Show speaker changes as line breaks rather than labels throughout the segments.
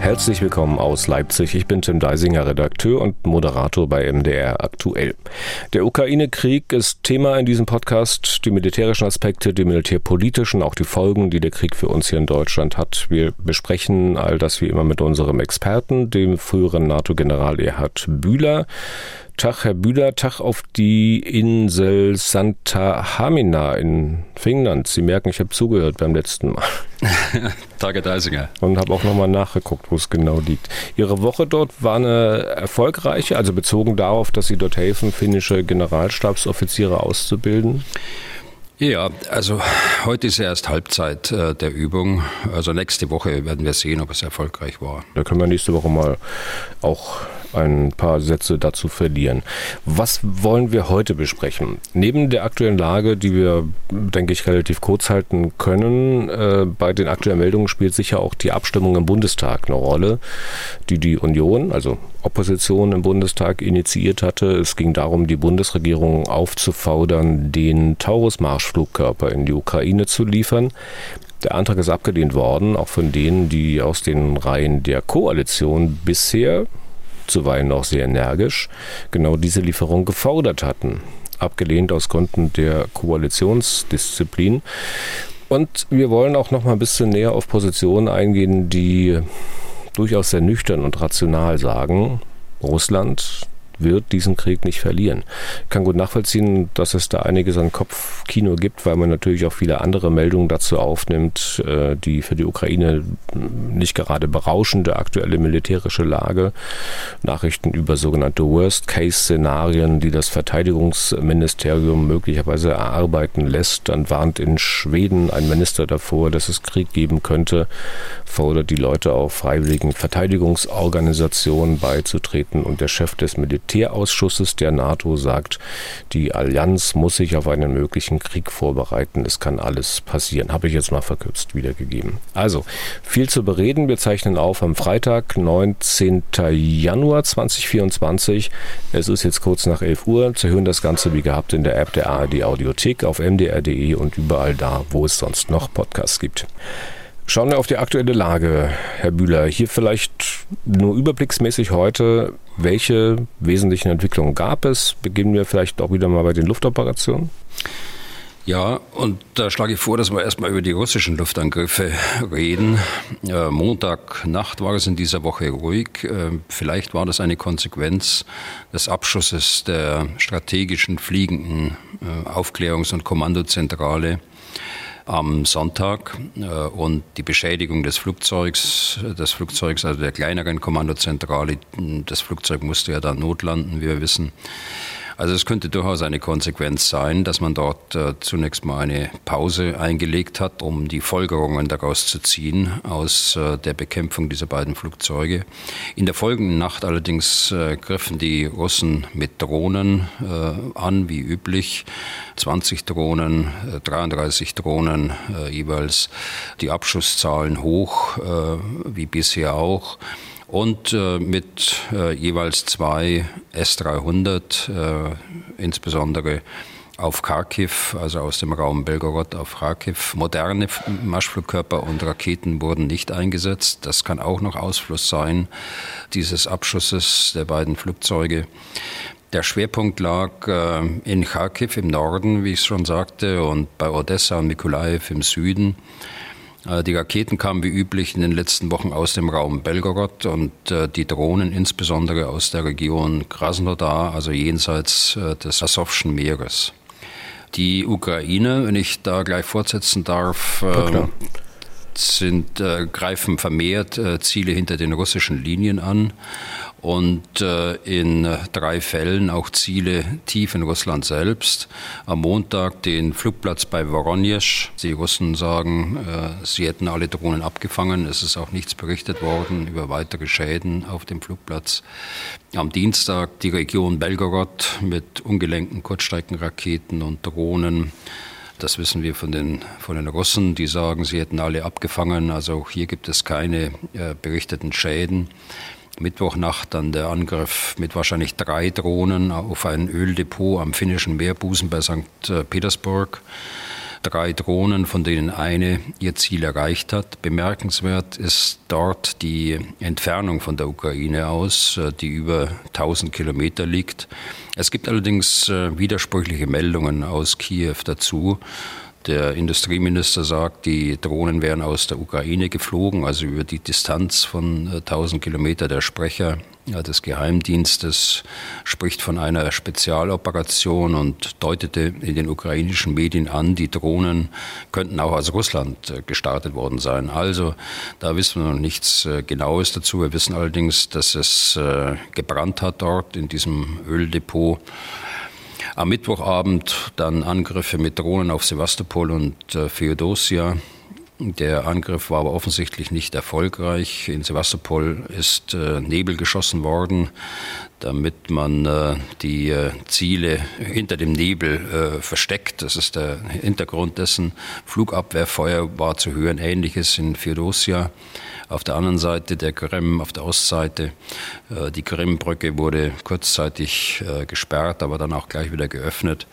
Herzlich willkommen aus Leipzig. Ich bin Tim Deisinger, Redakteur und Moderator bei MDR Aktuell. Der Ukraine-Krieg ist Thema in diesem Podcast. Die militärischen Aspekte, die militärpolitischen, auch die Folgen, die der Krieg für uns hier in Deutschland hat. Wir besprechen all das wie immer mit unserem Experten, dem früheren NATO-General Erhard Bühler. Tag, Herr Bühler, Tag auf die Insel Santa Hamina in Finnland. Sie merken, ich habe zugehört beim letzten Mal.
Tage Deisinger.
Und habe auch nochmal nachgeguckt, wo es genau liegt. Ihre Woche dort war eine erfolgreiche, also bezogen darauf, dass Sie dort helfen, finnische Generalstabsoffiziere auszubilden?
Ja, also heute ist erst Halbzeit äh, der Übung. Also nächste Woche werden wir sehen, ob es erfolgreich war.
Da können wir nächste Woche mal auch ein paar Sätze dazu verlieren. Was wollen wir heute besprechen? Neben der aktuellen Lage, die wir, denke ich, relativ kurz halten können, äh, bei den aktuellen Meldungen spielt sicher auch die Abstimmung im Bundestag eine Rolle, die die Union, also Opposition im Bundestag initiiert hatte. Es ging darum, die Bundesregierung aufzufordern, den Taurus-Marschflugkörper in die Ukraine zu liefern. Der Antrag ist abgelehnt worden, auch von denen, die aus den Reihen der Koalition bisher zuweilen auch sehr energisch, genau diese Lieferung gefordert hatten. Abgelehnt aus Gründen der Koalitionsdisziplin. Und wir wollen auch noch mal ein bisschen näher auf Positionen eingehen, die durchaus sehr nüchtern und rational sagen, Russland wird diesen Krieg nicht verlieren. Ich kann gut nachvollziehen, dass es da einiges an Kopfkino gibt, weil man natürlich auch viele andere Meldungen dazu aufnimmt, äh, die für die Ukraine nicht gerade berauschende aktuelle militärische Lage, Nachrichten über sogenannte Worst-Case-Szenarien, die das Verteidigungsministerium möglicherweise erarbeiten lässt. Dann warnt in Schweden ein Minister davor, dass es Krieg geben könnte, fordert die Leute auf, freiwilligen Verteidigungsorganisationen beizutreten und der Chef des Militärs Militärausschusses der NATO sagt, die Allianz muss sich auf einen möglichen Krieg vorbereiten. Es kann alles passieren. Habe ich jetzt mal verkürzt wiedergegeben. Also, viel zu bereden. Wir zeichnen auf am Freitag, 19. Januar 2024. Es ist jetzt kurz nach 11 Uhr. Sie hören das Ganze wie gehabt in der App der ARD Audiothek auf mdr.de und überall da, wo es sonst noch Podcasts gibt. Schauen wir auf die aktuelle Lage, Herr Bühler. Hier vielleicht nur überblicksmäßig heute. Welche wesentlichen Entwicklungen gab es? Beginnen wir vielleicht auch wieder mal bei den Luftoperationen.
Ja, und da schlage ich vor, dass wir erstmal über die russischen Luftangriffe reden. Äh, Montagnacht war es in dieser Woche ruhig. Äh, vielleicht war das eine Konsequenz des Abschusses der strategischen fliegenden äh, Aufklärungs- und Kommandozentrale am Sonntag äh, und die Beschädigung des Flugzeugs, des Flugzeugs, also der kleineren Kommandozentrale, das Flugzeug musste ja dann notlanden, wie wir wissen. Also es könnte durchaus eine Konsequenz sein, dass man dort äh, zunächst mal eine Pause eingelegt hat, um die Folgerungen daraus zu ziehen aus äh, der Bekämpfung dieser beiden Flugzeuge. In der folgenden Nacht allerdings äh, griffen die Russen mit Drohnen äh, an, wie üblich. 20 Drohnen, 33 äh, Drohnen äh, jeweils. Die Abschusszahlen hoch, wie bisher auch und äh, mit äh, jeweils zwei S-300, äh, insbesondere auf Kharkiv, also aus dem Raum Belgorod auf Kharkiv. Moderne Marschflugkörper und Raketen wurden nicht eingesetzt. Das kann auch noch Ausfluss sein dieses Abschusses der beiden Flugzeuge. Der Schwerpunkt lag äh, in Kharkiv im Norden, wie ich schon sagte, und bei Odessa und Mikolaev im Süden. Äh, die Raketen kamen wie üblich in den letzten Wochen aus dem Raum Belgorod und äh, die Drohnen insbesondere aus der Region Krasnodar, also jenseits äh, des Asowschen Meeres. Die Ukraine, wenn ich da gleich fortsetzen darf, ja, sind, äh, greifen vermehrt äh, Ziele hinter den russischen Linien an und äh, in drei Fällen auch Ziele tief in Russland selbst. Am Montag den Flugplatz bei Voronezh. Die Russen sagen, äh, sie hätten alle Drohnen abgefangen. Es ist auch nichts berichtet worden über weitere Schäden auf dem Flugplatz. Am Dienstag die Region Belgorod mit ungelenkten Kurzstreckenraketen und Drohnen. Das wissen wir von den, von den Russen, die sagen, sie hätten alle abgefangen. Also auch hier gibt es keine äh, berichteten Schäden. Mittwochnacht dann der Angriff mit wahrscheinlich drei Drohnen auf ein Öldepot am finnischen Meerbusen bei St. Petersburg drei Drohnen, von denen eine ihr Ziel erreicht hat. Bemerkenswert ist dort die Entfernung von der Ukraine aus, die über 1000 Kilometer liegt. Es gibt allerdings äh, widersprüchliche Meldungen aus Kiew dazu. Der Industrieminister sagt, die Drohnen wären aus der Ukraine geflogen, also über die Distanz von 1000 äh, Kilometer. Der Sprecher des Geheimdienstes spricht von einer Spezialoperation und deutete in den ukrainischen Medien an, die Drohnen könnten auch aus Russland äh, gestartet worden sein. Also da wissen wir noch nichts äh, Genaues dazu. Wir wissen allerdings, dass es gebrannt hat dort in diesem Öldepot. Am Mittwochabend dann Angriffe mit Drohnen auf Sevastopol und äh, Feodosia. Der Angriff war aber offensichtlich nicht erfolgreich. In Sevastopol ist äh, Nebel geschossen worden, damit man äh, die äh, Ziele hinter dem Nebel äh, versteckt. Das ist der Hintergrund dessen. Flugabwehrfeuer war zu hören, ähnliches in Feodosia auf der anderen Seite der Krim, auf der Ostseite. Äh, die Krimbrücke wurde kurzzeitig äh, gesperrt, aber dann auch gleich wieder geöffnet.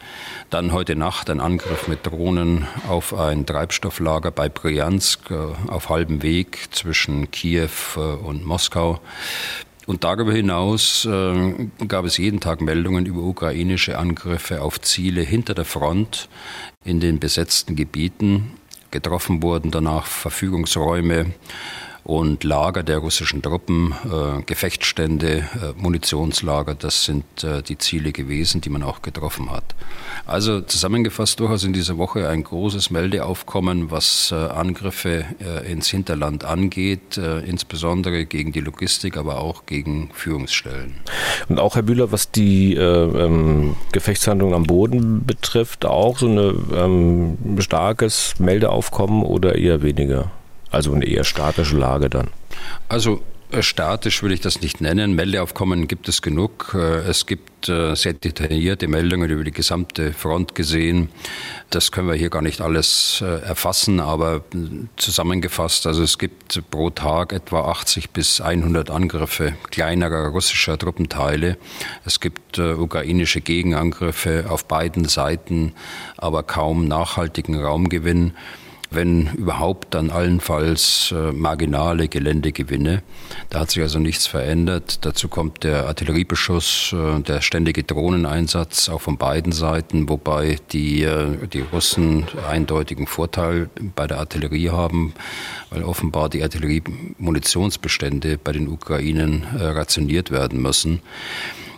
Dann heute Nacht ein Angriff mit Drohnen auf ein Treibstofflager bei Bryansk äh, auf halbem Weg zwischen Kiew und Moskau. Und darüber hinaus äh, gab es jeden Tag Meldungen über ukrainische Angriffe auf Ziele hinter der Front in den besetzten Gebieten. Getroffen wurden danach Verfügungsräume und Lager der russischen Truppen, äh, Gefechtsstände, äh, Munitionslager, das sind äh, die Ziele gewesen, die man auch getroffen hat. Also zusammengefasst durchaus in dieser Woche ein großes Meldeaufkommen, was äh, Angriffe äh, ins Hinterland angeht, äh, insbesondere gegen die Logistik, aber auch gegen Führungsstellen.
Und auch Herr Bühler, was die ähm, Gefechtshandlungen am Boden betrifft, auch so ein ähm, starkes Meldeaufkommen oder eher weniger? Also eine eher statische Lage dann.
Also äh, Statisch würde ich das nicht nennen. Meldeaufkommen gibt es genug. Äh, es gibt äh, sehr detaillierte Meldungen über die gesamte Front gesehen. Das können wir hier gar nicht alles erfassen, aber zusammengefasst, also es gibt pro Tag etwa 80 bis 100 Angriffe kleinerer russischer Truppenteile. Es gibt ukrainische Gegenangriffe auf beiden Seiten, aber kaum nachhaltigen Raumgewinn wenn überhaupt dann allenfalls äh, marginale Geländegewinne. Da hat sich also nichts verändert. Dazu kommt der Artilleriebeschuss, äh, der ständige Drohneneinsatz auch von beiden Seiten, wobei die, äh, die Russen eindeutigen Vorteil bei der Artillerie haben, weil offenbar die Artilleriemunitionsbestände bei den Ukrainen äh, rationiert werden müssen.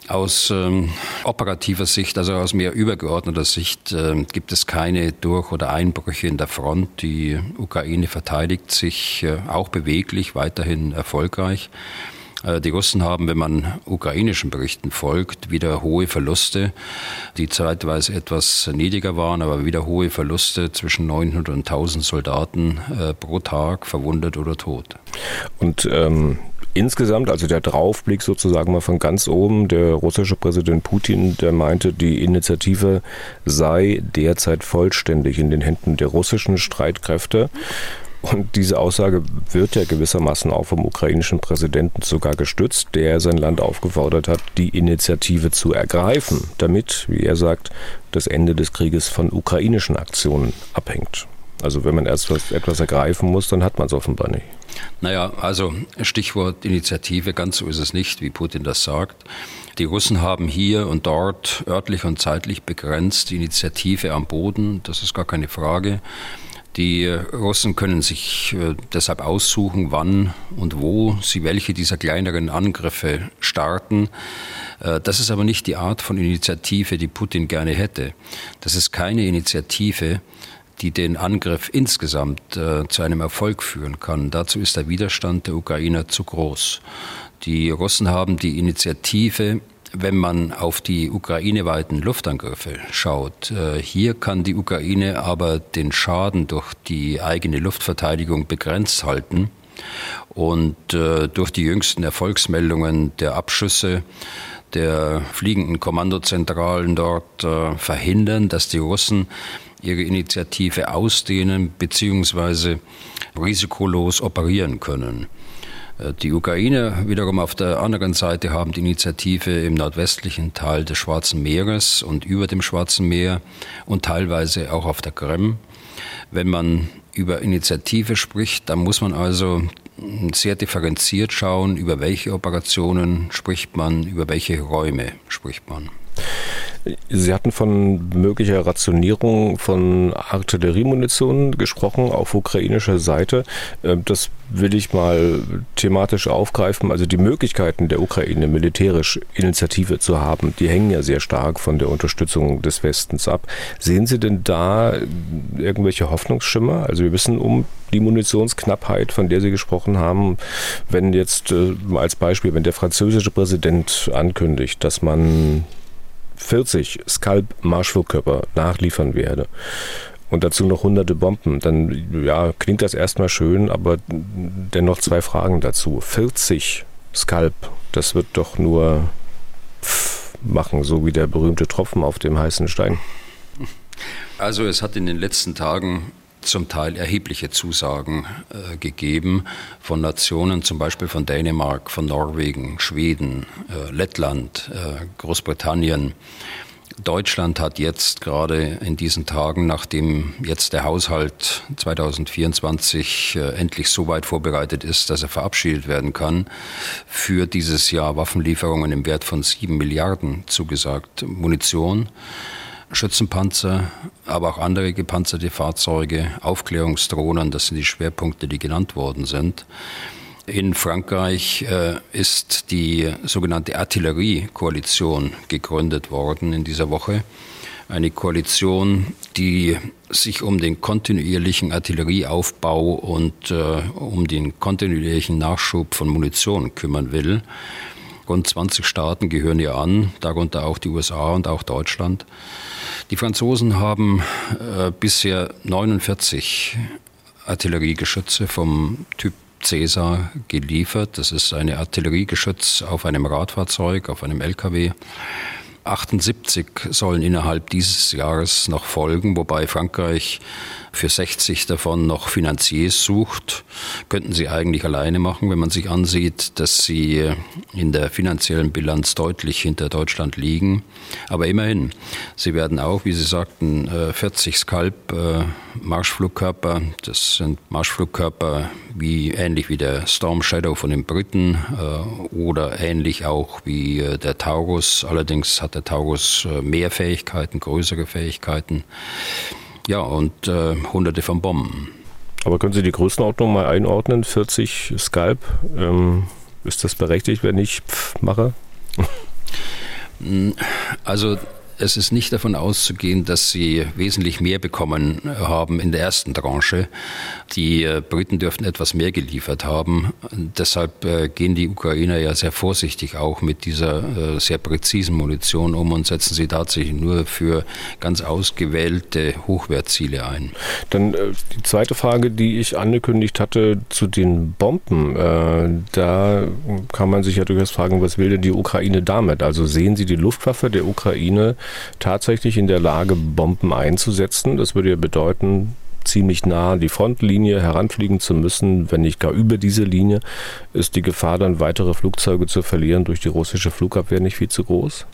Aus ähm, operativer Sicht, also aus mehr übergeordneter Sicht, äh, gibt es keine Durch- oder Einbrüche in der Front. Die Ukraine verteidigt sich äh, auch beweglich, weiterhin erfolgreich. Äh, die Russen haben, wenn man ukrainischen Berichten folgt, wieder hohe Verluste, die zeitweise etwas niedriger waren, aber wieder hohe Verluste zwischen 900 und 1000 Soldaten äh, pro Tag, verwundet oder tot.
Und ähm, insgesamt, also der Draufblick sozusagen mal von ganz oben, der russische Präsident Putin, der meinte, die Initiative sei derzeit vollständig in den Händen der russischen Streitkräfte. Und diese Aussage wird ja gewissermaßen auch vom ukrainischen Präsidenten sogar gestützt, der sein Land aufgefordert hat, die Initiative zu ergreifen, damit, wie er sagt, das Ende des Krieges von ukrainischen Aktionen abhängt. Also wenn man erst was, etwas ergreifen muss, dann hat man es offenbar nicht.
Naja, also Stichwort Initiative, ganz so ist es nicht, wie Putin das sagt. Die Russen haben hier und dort örtlich und zeitlich begrenzt Initiative am Boden, das ist gar keine Frage. Die Russen können sich äh, deshalb aussuchen, wann und wo sie welche dieser kleineren Angriffe starten. Äh, das ist aber nicht die Art von Initiative, die Putin gerne hätte. Das ist keine Initiative, die den Angriff insgesamt äh, zu einem Erfolg führen kann. Dazu ist der Widerstand der Ukrainer zu groß. Die Russen haben die Initiative, wenn man auf die ukraineweiten Luftangriffe schaut. Äh, hier kann die Ukraine aber den Schaden durch die eigene Luftverteidigung begrenzt halten. Und äh, durch die jüngsten Erfolgsmeldungen der Abschüsse der fliegenden Kommandozentralen dort äh, verhindern, dass die Russen ihre Initiative ausdehnen bzw. risikolos operieren können. Äh, die Ukraine wiederum auf der anderen Seite haben die Initiative im nordwestlichen Teil des Schwarzen Meeres und über dem Schwarzen Meer und teilweise auch auf der Krim. Wenn man über Initiative spricht, dann muss man also sehr differenziert schauen, über welche Operationen spricht man, über welche Räume spricht man.
Sie hatten von möglicher Rationierung von Artilleriemunition gesprochen auf ukrainischer Seite. Äh, das will ich mal thematisch aufgreifen. Also die Möglichkeiten der Ukraine, militärisch Initiative zu haben, die hängen ja sehr stark von der Unterstützung des Westens ab. Sehen Sie denn da irgendwelche Hoffnungsschimmer? Also wir wissen um die Munitionsknappheit, von der Sie gesprochen haben. Wenn jetzt äh, als Beispiel, wenn der französische Präsident ankündigt, dass man 40 Scalp-Marschflugkörper nachliefern werde und dazu noch hunderte Bomben, dann ja, klingt das erstmal schön, aber dennoch zwei Fragen dazu. 40 Scalp, das wird doch nur machen, so wie der berühmte Tropfen auf dem heißen Stein.
Also es hat in den letzten Tagen zum Teil erhebliche Zusagen äh, gegeben von Nationen, zum Beispiel von Dänemark, von Norwegen, Schweden, äh, Lettland, äh, Großbritannien. Deutschland hat jetzt gerade in diesen Tagen, nachdem jetzt der Haushalt 2024 äh, endlich so weit vorbereitet ist, dass er verabschiedet werden kann, für dieses Jahr Waffenlieferungen im Wert von sieben Milliarden zugesagt. Munition, Schützenpanzer, aber auch andere gepanzerte Fahrzeuge, Aufklärungsdrohnen, das sind die Schwerpunkte, die genannt worden sind. In Frankreich äh, ist die sogenannte Artilleriekoalition gegründet worden in dieser Woche. Eine Koalition, die sich um den kontinuierlichen Artillerieaufbau und äh, um den kontinuierlichen Nachschub von Munition kümmern will. Rund 20 Staaten gehören ihr an, darunter auch die USA und auch Deutschland. Die Franzosen haben äh, bisher 49 Artilleriegeschütze vom Typ Caesar geliefert. Das ist eine Artilleriegeschütz auf einem Radfahrzeug, auf einem LKW. 78 sollen innerhalb dieses Jahres noch folgen, wobei Frankreich für 60 davon noch Finanziers sucht. Könnten sie eigentlich alleine machen, wenn man sich ansieht, dass sie in der finanziellen Bilanz deutlich hinter Deutschland liegen. Aber immerhin, sie werden auch, wie Sie sagten, 40 äh, Skalp äh, Marschflugkörper. Das sind Marschflugkörper wie ähnlich wie der Storm Shadow von den Briten äh, oder ähnlich auch wie der Taurus. Allerdings hat der Taurus mehr Fähigkeiten, größere Fähigkeiten. Ja, und äh, hunderte von Bomben.
Aber können Sie die Größenordnung mal einordnen? 40 Skalp? Ähm, ist das berechtigt, wenn ich pf mache?
Also es ist nicht davon auszugehen, dass sie wesentlich mehr bekommen haben in der ersten Tranche. Die äh, Briten dürften etwas mehr geliefert haben. Deshalb äh, gehen die Ukrainer ja sehr vorsichtig auch mit dieser äh, sehr präzisen Munition um und setzen sie tatsächlich nur für ganz ausgewählte Hochwertziele ein.
Dann die zweite Frage, die ich angekündigt hatte zu den Bomben. Da kann man sich ja durchaus fragen, was will denn die Ukraine damit? Also sehen Sie die Luftwaffe der Ukraine tatsächlich in der Lage, Bomben einzusetzen. Das würde ja bedeuten, ziemlich nah an die Frontlinie heranfliegen zu müssen, wenn nicht gar über diese Linie, ist die Gefahr dann weitere Flugzeuge zu verlieren durch die russische Flugabwehr nicht viel zu groß?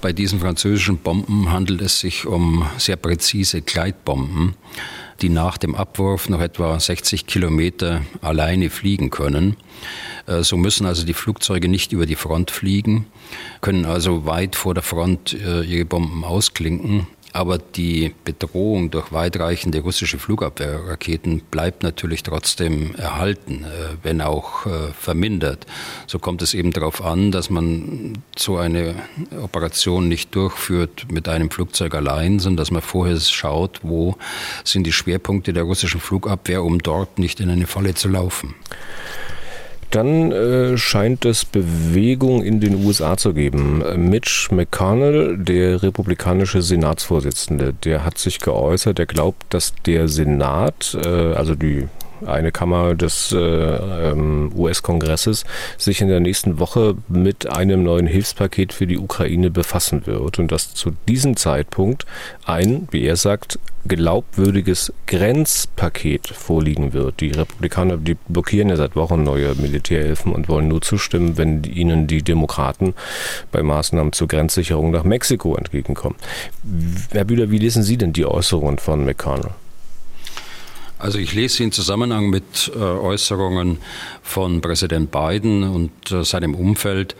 Bei diesen französischen Bomben handelt es sich um sehr präzise Gleitbomben, die nach dem Abwurf noch etwa 60 Kilometer alleine fliegen können. Äh, so müssen also die Flugzeuge nicht über die Front fliegen, können also weit vor der Front äh, ihre Bomben ausklinken. Aber die Bedrohung durch weitreichende russische Flugabwehrraketen bleibt natürlich trotzdem erhalten, äh, wenn auch vermindert. So kommt es eben darauf an, dass man so eine Operation nicht durchführt mit einem Flugzeug allein, sondern dass man vorher schaut, wo sind die Schwerpunkte der russischen Flugabwehr, um dort nicht in eine Falle zu laufen.
Dann äh, scheint es Bewegung in den USA zu geben. Mitch McConnell, der republikanische Senatsvorsitzende, der hat sich geäußert, er glaubt, dass der Senat, äh, also die eine Kammer des äh, ähm, US-Kongresses, sich in der nächsten Woche mit einem neuen Hilfspaket für die Ukraine befassen wird und dass zu diesem Zeitpunkt ein, wie er sagt, glaubwürdiges Grenzpaket vorliegen wird. Die Republikaner, die blockieren ja seit Wochen neue Militärhilfen und wollen nur zustimmen, wenn ihnen die Demokraten bei Maßnahmen zur Grenzsicherung nach Mexiko entgegenkommen. Herr Bühler, wie lesen Sie denn die Äußerungen von McConnell?
Also ich lese in Zusammenhang mit äh, Äußerungen von Präsident Biden und äh, seinem Umfeld,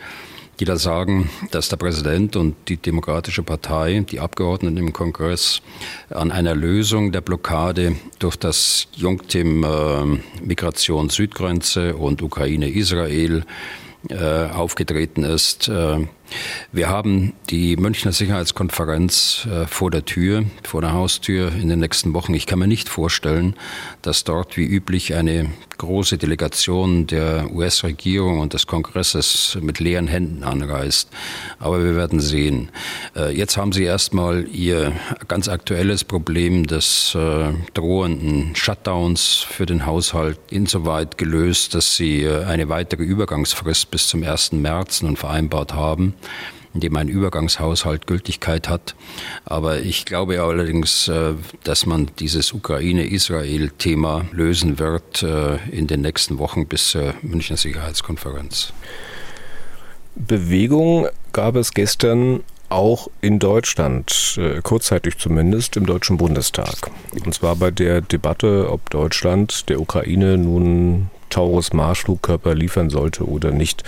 die da sagen, dass der Präsident und die Demokratische Partei, die Abgeordneten im Kongress, an einer Lösung der Blockade durch das Jungteam äh, Migration Südgrenze und Ukraine-Israel äh, aufgetreten ist. Äh, wir haben die Münchner Sicherheitskonferenz äh, vor der Tür, vor der Haustür in den nächsten Wochen. Ich kann mir nicht vorstellen, dass dort wie üblich eine große Delegation der US-Regierung und des Kongresses mit leeren Händen anreist. Aber wir werden sehen. Äh, jetzt haben Sie erstmal Ihr ganz aktuelles Problem des äh, drohenden Shutdowns für den Haushalt insoweit gelöst, dass Sie eine weitere Übergangsfrist bis zum 1. März nun vereinbart haben in dem ein Übergangshaushalt Gültigkeit hat. Aber ich glaube allerdings, äh, dass man dieses Ukraine-Israel-Thema lösen wird äh, in den nächsten Wochen bis zur Münchner Sicherheitskonferenz.
Bewegung gab es gestern auch in Deutschland, äh, kurzzeitig zumindest im Deutschen Bundestag. Und zwar bei der Debatte, ob Deutschland der Ukraine nun Taurus Marschflugkörper liefern sollte oder nicht.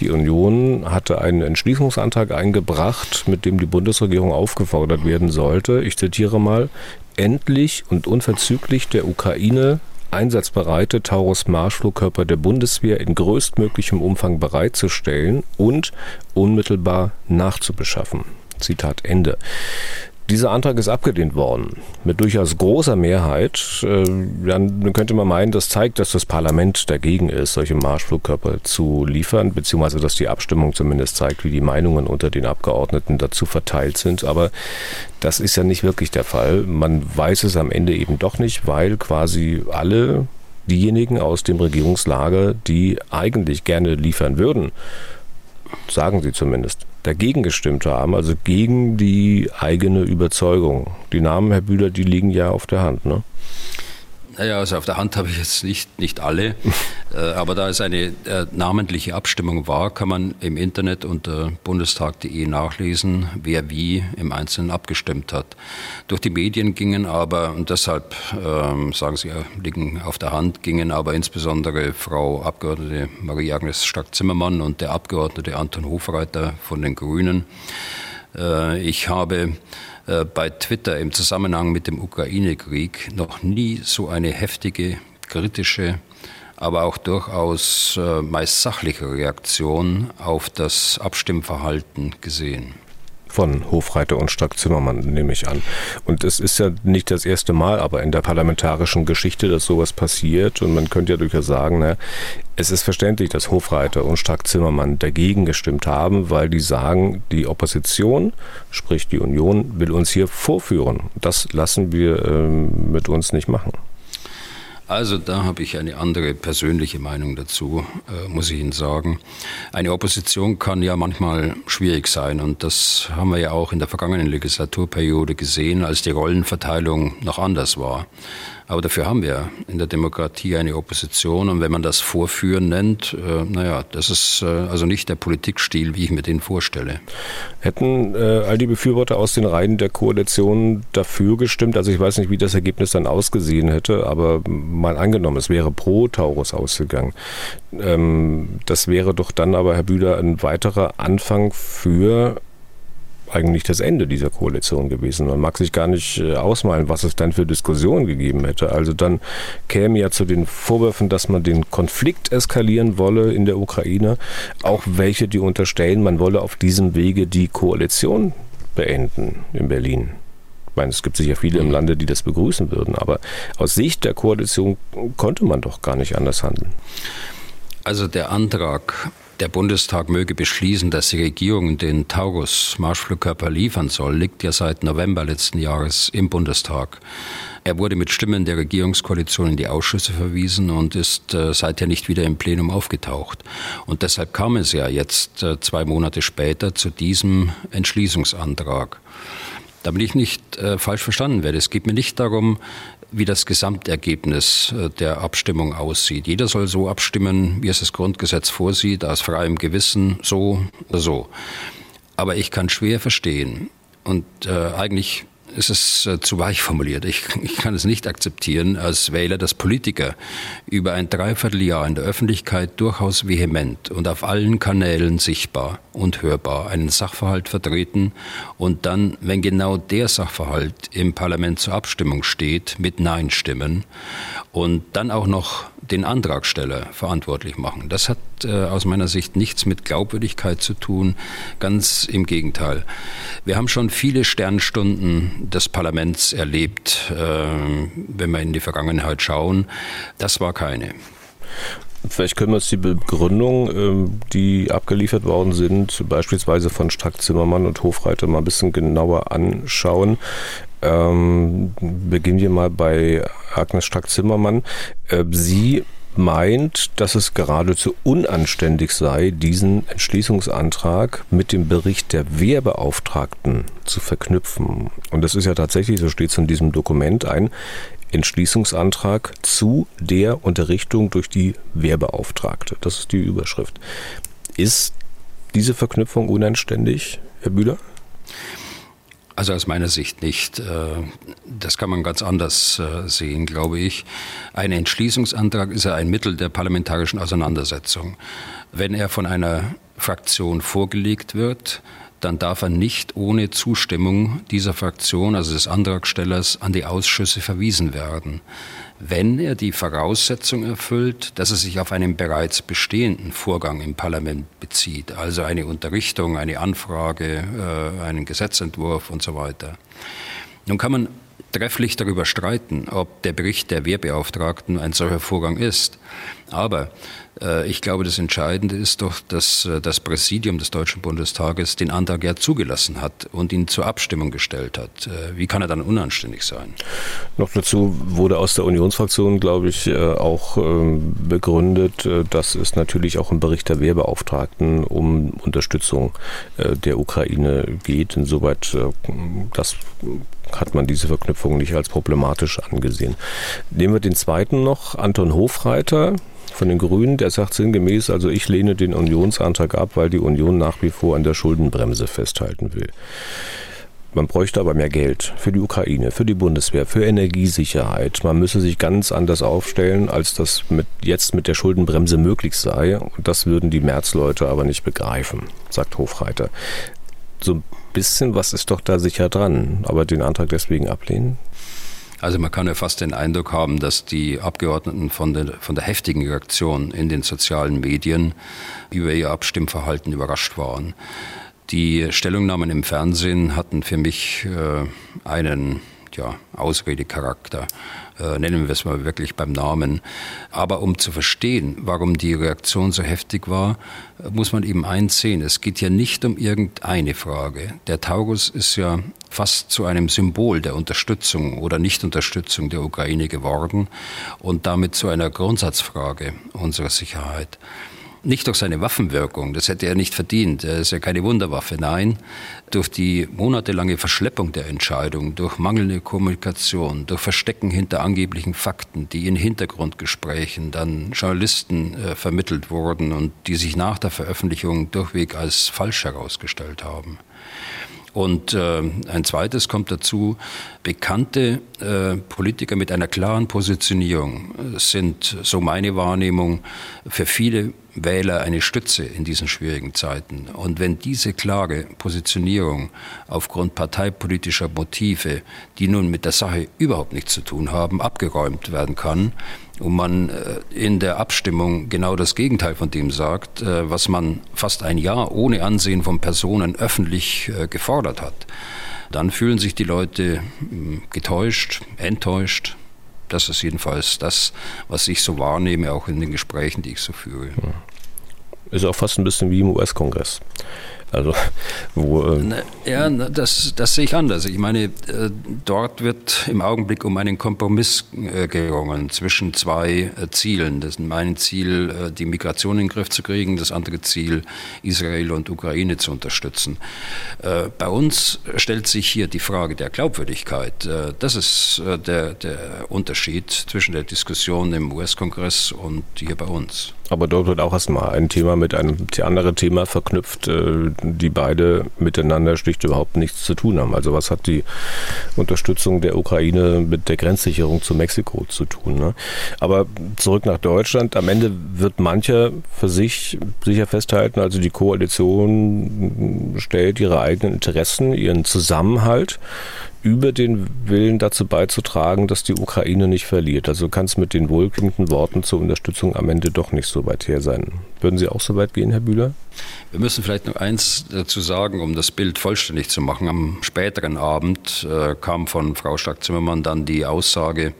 Die Union hatte einen Entschließungsantrag eingebracht, mit dem die Bundesregierung aufgefordert werden sollte, ich zitiere mal, endlich und unverzüglich der Ukraine einsatzbereite Taurus Marschflugkörper der Bundeswehr in größtmöglichem Umfang bereitzustellen und unmittelbar nachzubeschaffen. Zitat Ende. Dieser Antrag ist abgelehnt worden, mit durchaus großer Mehrheit. Äh, dann könnte man meinen, das zeigt, dass das Parlament dagegen ist, solche Marschflugkörper zu liefern, beziehungsweise dass die Abstimmung zumindest zeigt, wie die Meinungen unter den Abgeordneten dazu verteilt sind. Aber das ist ja nicht wirklich der Fall. Man weiß es am Ende eben doch nicht, weil quasi alle diejenigen aus dem Regierungslager, die eigentlich gerne liefern würden, sagen sie zumindest, dagegen gestimmt haben, also gegen die eigene Überzeugung. Die Namen, Herr Bühler, die liegen ja auf der Hand, ne?
Naja, also auf der Hand habe ich jetzt nicht, nicht alle, äh, aber da es eine äh, namentliche Abstimmung war, kann man im Internet unter bundestag.de nachlesen, wer wie im Einzelnen abgestimmt hat. Durch die Medien gingen aber, und deshalb ähm, sagen Sie, liegen auf der Hand, gingen aber insbesondere Frau Abgeordnete Marie-Agnes Stark-Zimmermann und der Abgeordnete Anton Hofreiter von den Grünen. Äh, ich habe äh, bei Twitter im Zusammenhang mit dem Ukraine-Krieg noch nie so eine heftige, kritische, aber auch durchaus äh, meist sachliche Reaktion auf das Abstimmverhalten gesehen
von Hofreiter und Strack-Zimmermann, nehme ich an. Und es ist ja nicht das erste Mal, aber in der parlamentarischen Geschichte, dass sowas passiert. Und man könnte ja durchaus sagen, na, es ist verständlich, dass Hofreiter und Strack-Zimmermann dagegen gestimmt haben, weil die sagen, die Opposition, sprich die Union, will uns hier vorführen. Das lassen wir ähm, mit uns nicht machen.
Also da habe ich eine andere persönliche Meinung dazu, äh, muss ich Ihnen sagen. Eine Opposition kann ja manchmal schwierig sein und das haben wir ja auch in der vergangenen Legislaturperiode gesehen, als die Rollenverteilung noch anders war. Aber dafür haben wir in der Demokratie eine Opposition. Und wenn man das Vorführen nennt, äh, naja, das ist äh, also nicht der Politikstil, wie ich mir den vorstelle.
Hätten äh, all die Befürworter aus den Reihen der Koalition dafür gestimmt? Also ich weiß nicht, wie das Ergebnis dann ausgesehen hätte, aber mal angenommen, es wäre pro Taurus ausgegangen. Ähm, das wäre doch dann aber, Herr Bühler, ein weiterer Anfang für eigentlich das Ende dieser Koalition gewesen. Man mag sich gar nicht äh, ausmalen, was es dann für Diskussionen gegeben hätte. Also dann käme ja zu den Vorwürfen, dass man den Konflikt eskalieren wolle in der Ukraine, auch welche, die unterstellen, man wolle auf diesem Wege die Koalition beenden in Berlin. Ich meine, es gibt sicher viele im Lande, die das begrüßen würden, aber aus Sicht der Koalition konnte man doch gar nicht anders handeln.
Also der Antrag der Bundestag möge beschließen, dass die Regierung den Taurus Marschflugkörper liefern soll, liegt ja seit November letzten Jahres im Bundestag. Er wurde mit Stimmen der Regierungskoalition in die Ausschüsse verwiesen und ist äh, seither nicht wieder im Plenum aufgetaucht. Und deshalb kam es ja jetzt äh, zwei Monate später zu diesem Entschließungsantrag. Damit ich nicht äh, falsch verstanden werde, es geht mir nicht darum, wie das Gesamtergebnis äh, der Abstimmung aussieht. Jeder soll so abstimmen, wie es das Grundgesetz vorsieht, aus freiem Gewissen, so oder so. Aber ich kann schwer verstehen und äh, eigentlich ist es äh, zu weich formuliert. Ich, ich, kann es nicht akzeptieren als Wähler, dass Politiker über ein Dreivierteljahr in der Öffentlichkeit durchaus vehement und auf allen Kanälen sichtbar und hörbar einen Sachverhalt vertreten und dann, wenn genau der Sachverhalt im Parlament zur Abstimmung steht, mit Nein stimmen und dann auch noch den Antragsteller verantwortlich machen. Das hat äh, aus meiner Sicht nichts mit Glaubwürdigkeit zu tun, ganz im Gegenteil. Wir haben schon viele Sternstunden des Parlaments erlebt, äh, wenn wir in die Vergangenheit schauen. Das war keine.
Vielleicht können wir uns die Begründungen, ähm, die abgeliefert worden sind, beispielsweise von Strack-Zimmermann und Hofreiter, mal ein bisschen genauer anschauen. Ähm, beginnen wir mal bei Agnes Strack-Zimmermann. Äh, sie meint, dass es geradezu unanständig sei, diesen Entschließungsantrag mit dem Bericht der Wehrbeauftragten zu verknüpfen. Und das ist ja tatsächlich, so steht es in diesem Dokument, ein Entschließungsantrag zu der Unterrichtung durch die Wehrbeauftragte. Das ist die Überschrift. Ist diese Verknüpfung unanständig, Herr Bühler?
Also aus meiner Sicht nicht. Äh, das kann man ganz anders äh, sehen, glaube ich. Ein Entschließungsantrag ist ja ein Mittel der parlamentarischen Auseinandersetzung. Wenn er von einer Fraktion vorgelegt wird, dann darf er nicht ohne Zustimmung dieser Fraktion, also des Antragstellers, an die Ausschüsse verwiesen werden wenn er die Voraussetzung erfüllt, dass er sich auf einen bereits bestehenden Vorgang im Parlament bezieht, also eine Unterrichtung, eine Anfrage, äh, einen Gesetzentwurf und so weiter. Nun kann man trefflich darüber streiten, ob der Bericht der Wehrbeauftragten ein solcher Vorgang ist. Aber äh, ich glaube, das Entscheidende ist doch, dass äh, das Präsidium des Deutschen Bundestages den Antrag ja zugelassen hat und ihn zur Abstimmung gestellt hat. Äh, wie kann er dann unanständig sein?
Noch dazu wurde aus der Unionsfraktion, glaube ich, auch ähm, begründet, dass es natürlich auch im Bericht der Wehrbeauftragten um Unterstützung der Ukraine geht. Insoweit, das hat man diese Verknüpfung nicht als problematisch angesehen. Nehmen wir den zweiten noch, Anton Hofreiter von den Grünen, der sagt sinngemäß, also ich lehne den Unionsantrag ab, weil die Union nach wie vor an der Schuldenbremse festhalten will. Man bräuchte aber mehr Geld für die Ukraine, für die Bundeswehr, für Energiesicherheit. Man müsse sich ganz anders aufstellen, als das mit, jetzt mit der Schuldenbremse möglich sei. Und das würden die Märzleute aber nicht begreifen, sagt Hofreiter. So ein bisschen was ist doch da sicher dran, aber den Antrag deswegen ablehnen?
Also man kann ja fast den Eindruck haben, dass die Abgeordneten von der, von der heftigen Reaktion in den sozialen Medien über ihr Abstimmverhalten überrascht waren. Die Stellungnahmen im Fernsehen hatten für mich äh, einen ja, Ausredecharakter äh, nennen wir es mal wirklich beim Namen. Aber um zu verstehen, warum die Reaktion so heftig war, muss man eben eins sehen. Es geht ja nicht um irgendeine Frage. Der Taurus ist ja fast zu einem Symbol der Unterstützung oder Nichtunterstützung der Ukraine geworden und damit zu einer Grundsatzfrage unserer Sicherheit nicht durch seine Waffenwirkung, das hätte er nicht verdient, er ist ja keine Wunderwaffe, nein, durch die monatelange Verschleppung der Entscheidung, durch mangelnde Kommunikation, durch Verstecken hinter angeblichen Fakten, die in Hintergrundgesprächen dann Journalisten äh, vermittelt wurden und die sich nach der Veröffentlichung durchweg als falsch herausgestellt haben. Und äh, ein zweites kommt dazu, bekannte äh, Politiker mit einer klaren Positionierung sind, so meine Wahrnehmung, für viele Wähler eine Stütze in diesen schwierigen Zeiten. Und wenn diese klare Positionierung aufgrund parteipolitischer Motive, die nun mit der Sache überhaupt nichts zu tun haben, abgeräumt werden kann und man äh, in der Abstimmung genau das Gegenteil von dem sagt, äh, was man fast ein Jahr ohne Ansehen von Personen öffentlich äh, gefordert hat, dann fühlen sich die Leute hm, getäuscht, enttäuscht, das ist jedenfalls das, was ich so wahrnehme, auch in den Gesprächen, die ich so führe.
Ist auch fast ein bisschen wie im US-Kongress. Also, wo,
äh ja, das, das sehe ich anders. Ich meine, äh, dort wird im Augenblick um einen Kompromiss äh, gerungen zwischen zwei äh, Zielen. Das ist mein Ziel, die Migration in den Griff zu kriegen, das andere Ziel, Israel und Ukraine zu unterstützen. Bei uns stellt sich hier die Frage der Glaubwürdigkeit. das ist der, der Unterschied zwischen der Diskussion im US-Kongress und hier bei uns.
Aber dort wird auch erstmal ein Thema mit einem anderen Thema verknüpft, äh, die beide miteinander schlicht überhaupt nichts zu tun haben. Also was hat die Unterstützung der Ukraine mit der Grenzsicherung zu Mexiko zu tun? Ne? Aber zurück nach Deutschland. Am Ende wird mancher für sich sicher festhalten, also die Koalition stellt ihre eigenen Interessen, ihren Zusammenhalt über den Willen dazu beizutragen, dass die Ukraine nicht verliert. Also kann es mit den wohlklingenden Worten zur Unterstützung am Ende doch nicht so weit her sein. Würden Sie auch so weit gehen, Herr Bühler?
Wir müssen vielleicht noch eins dazu sagen, um das Bild vollständig zu machen. Am späteren Abend äh, kam von Frau Stark-Zimmermann dann die Aussage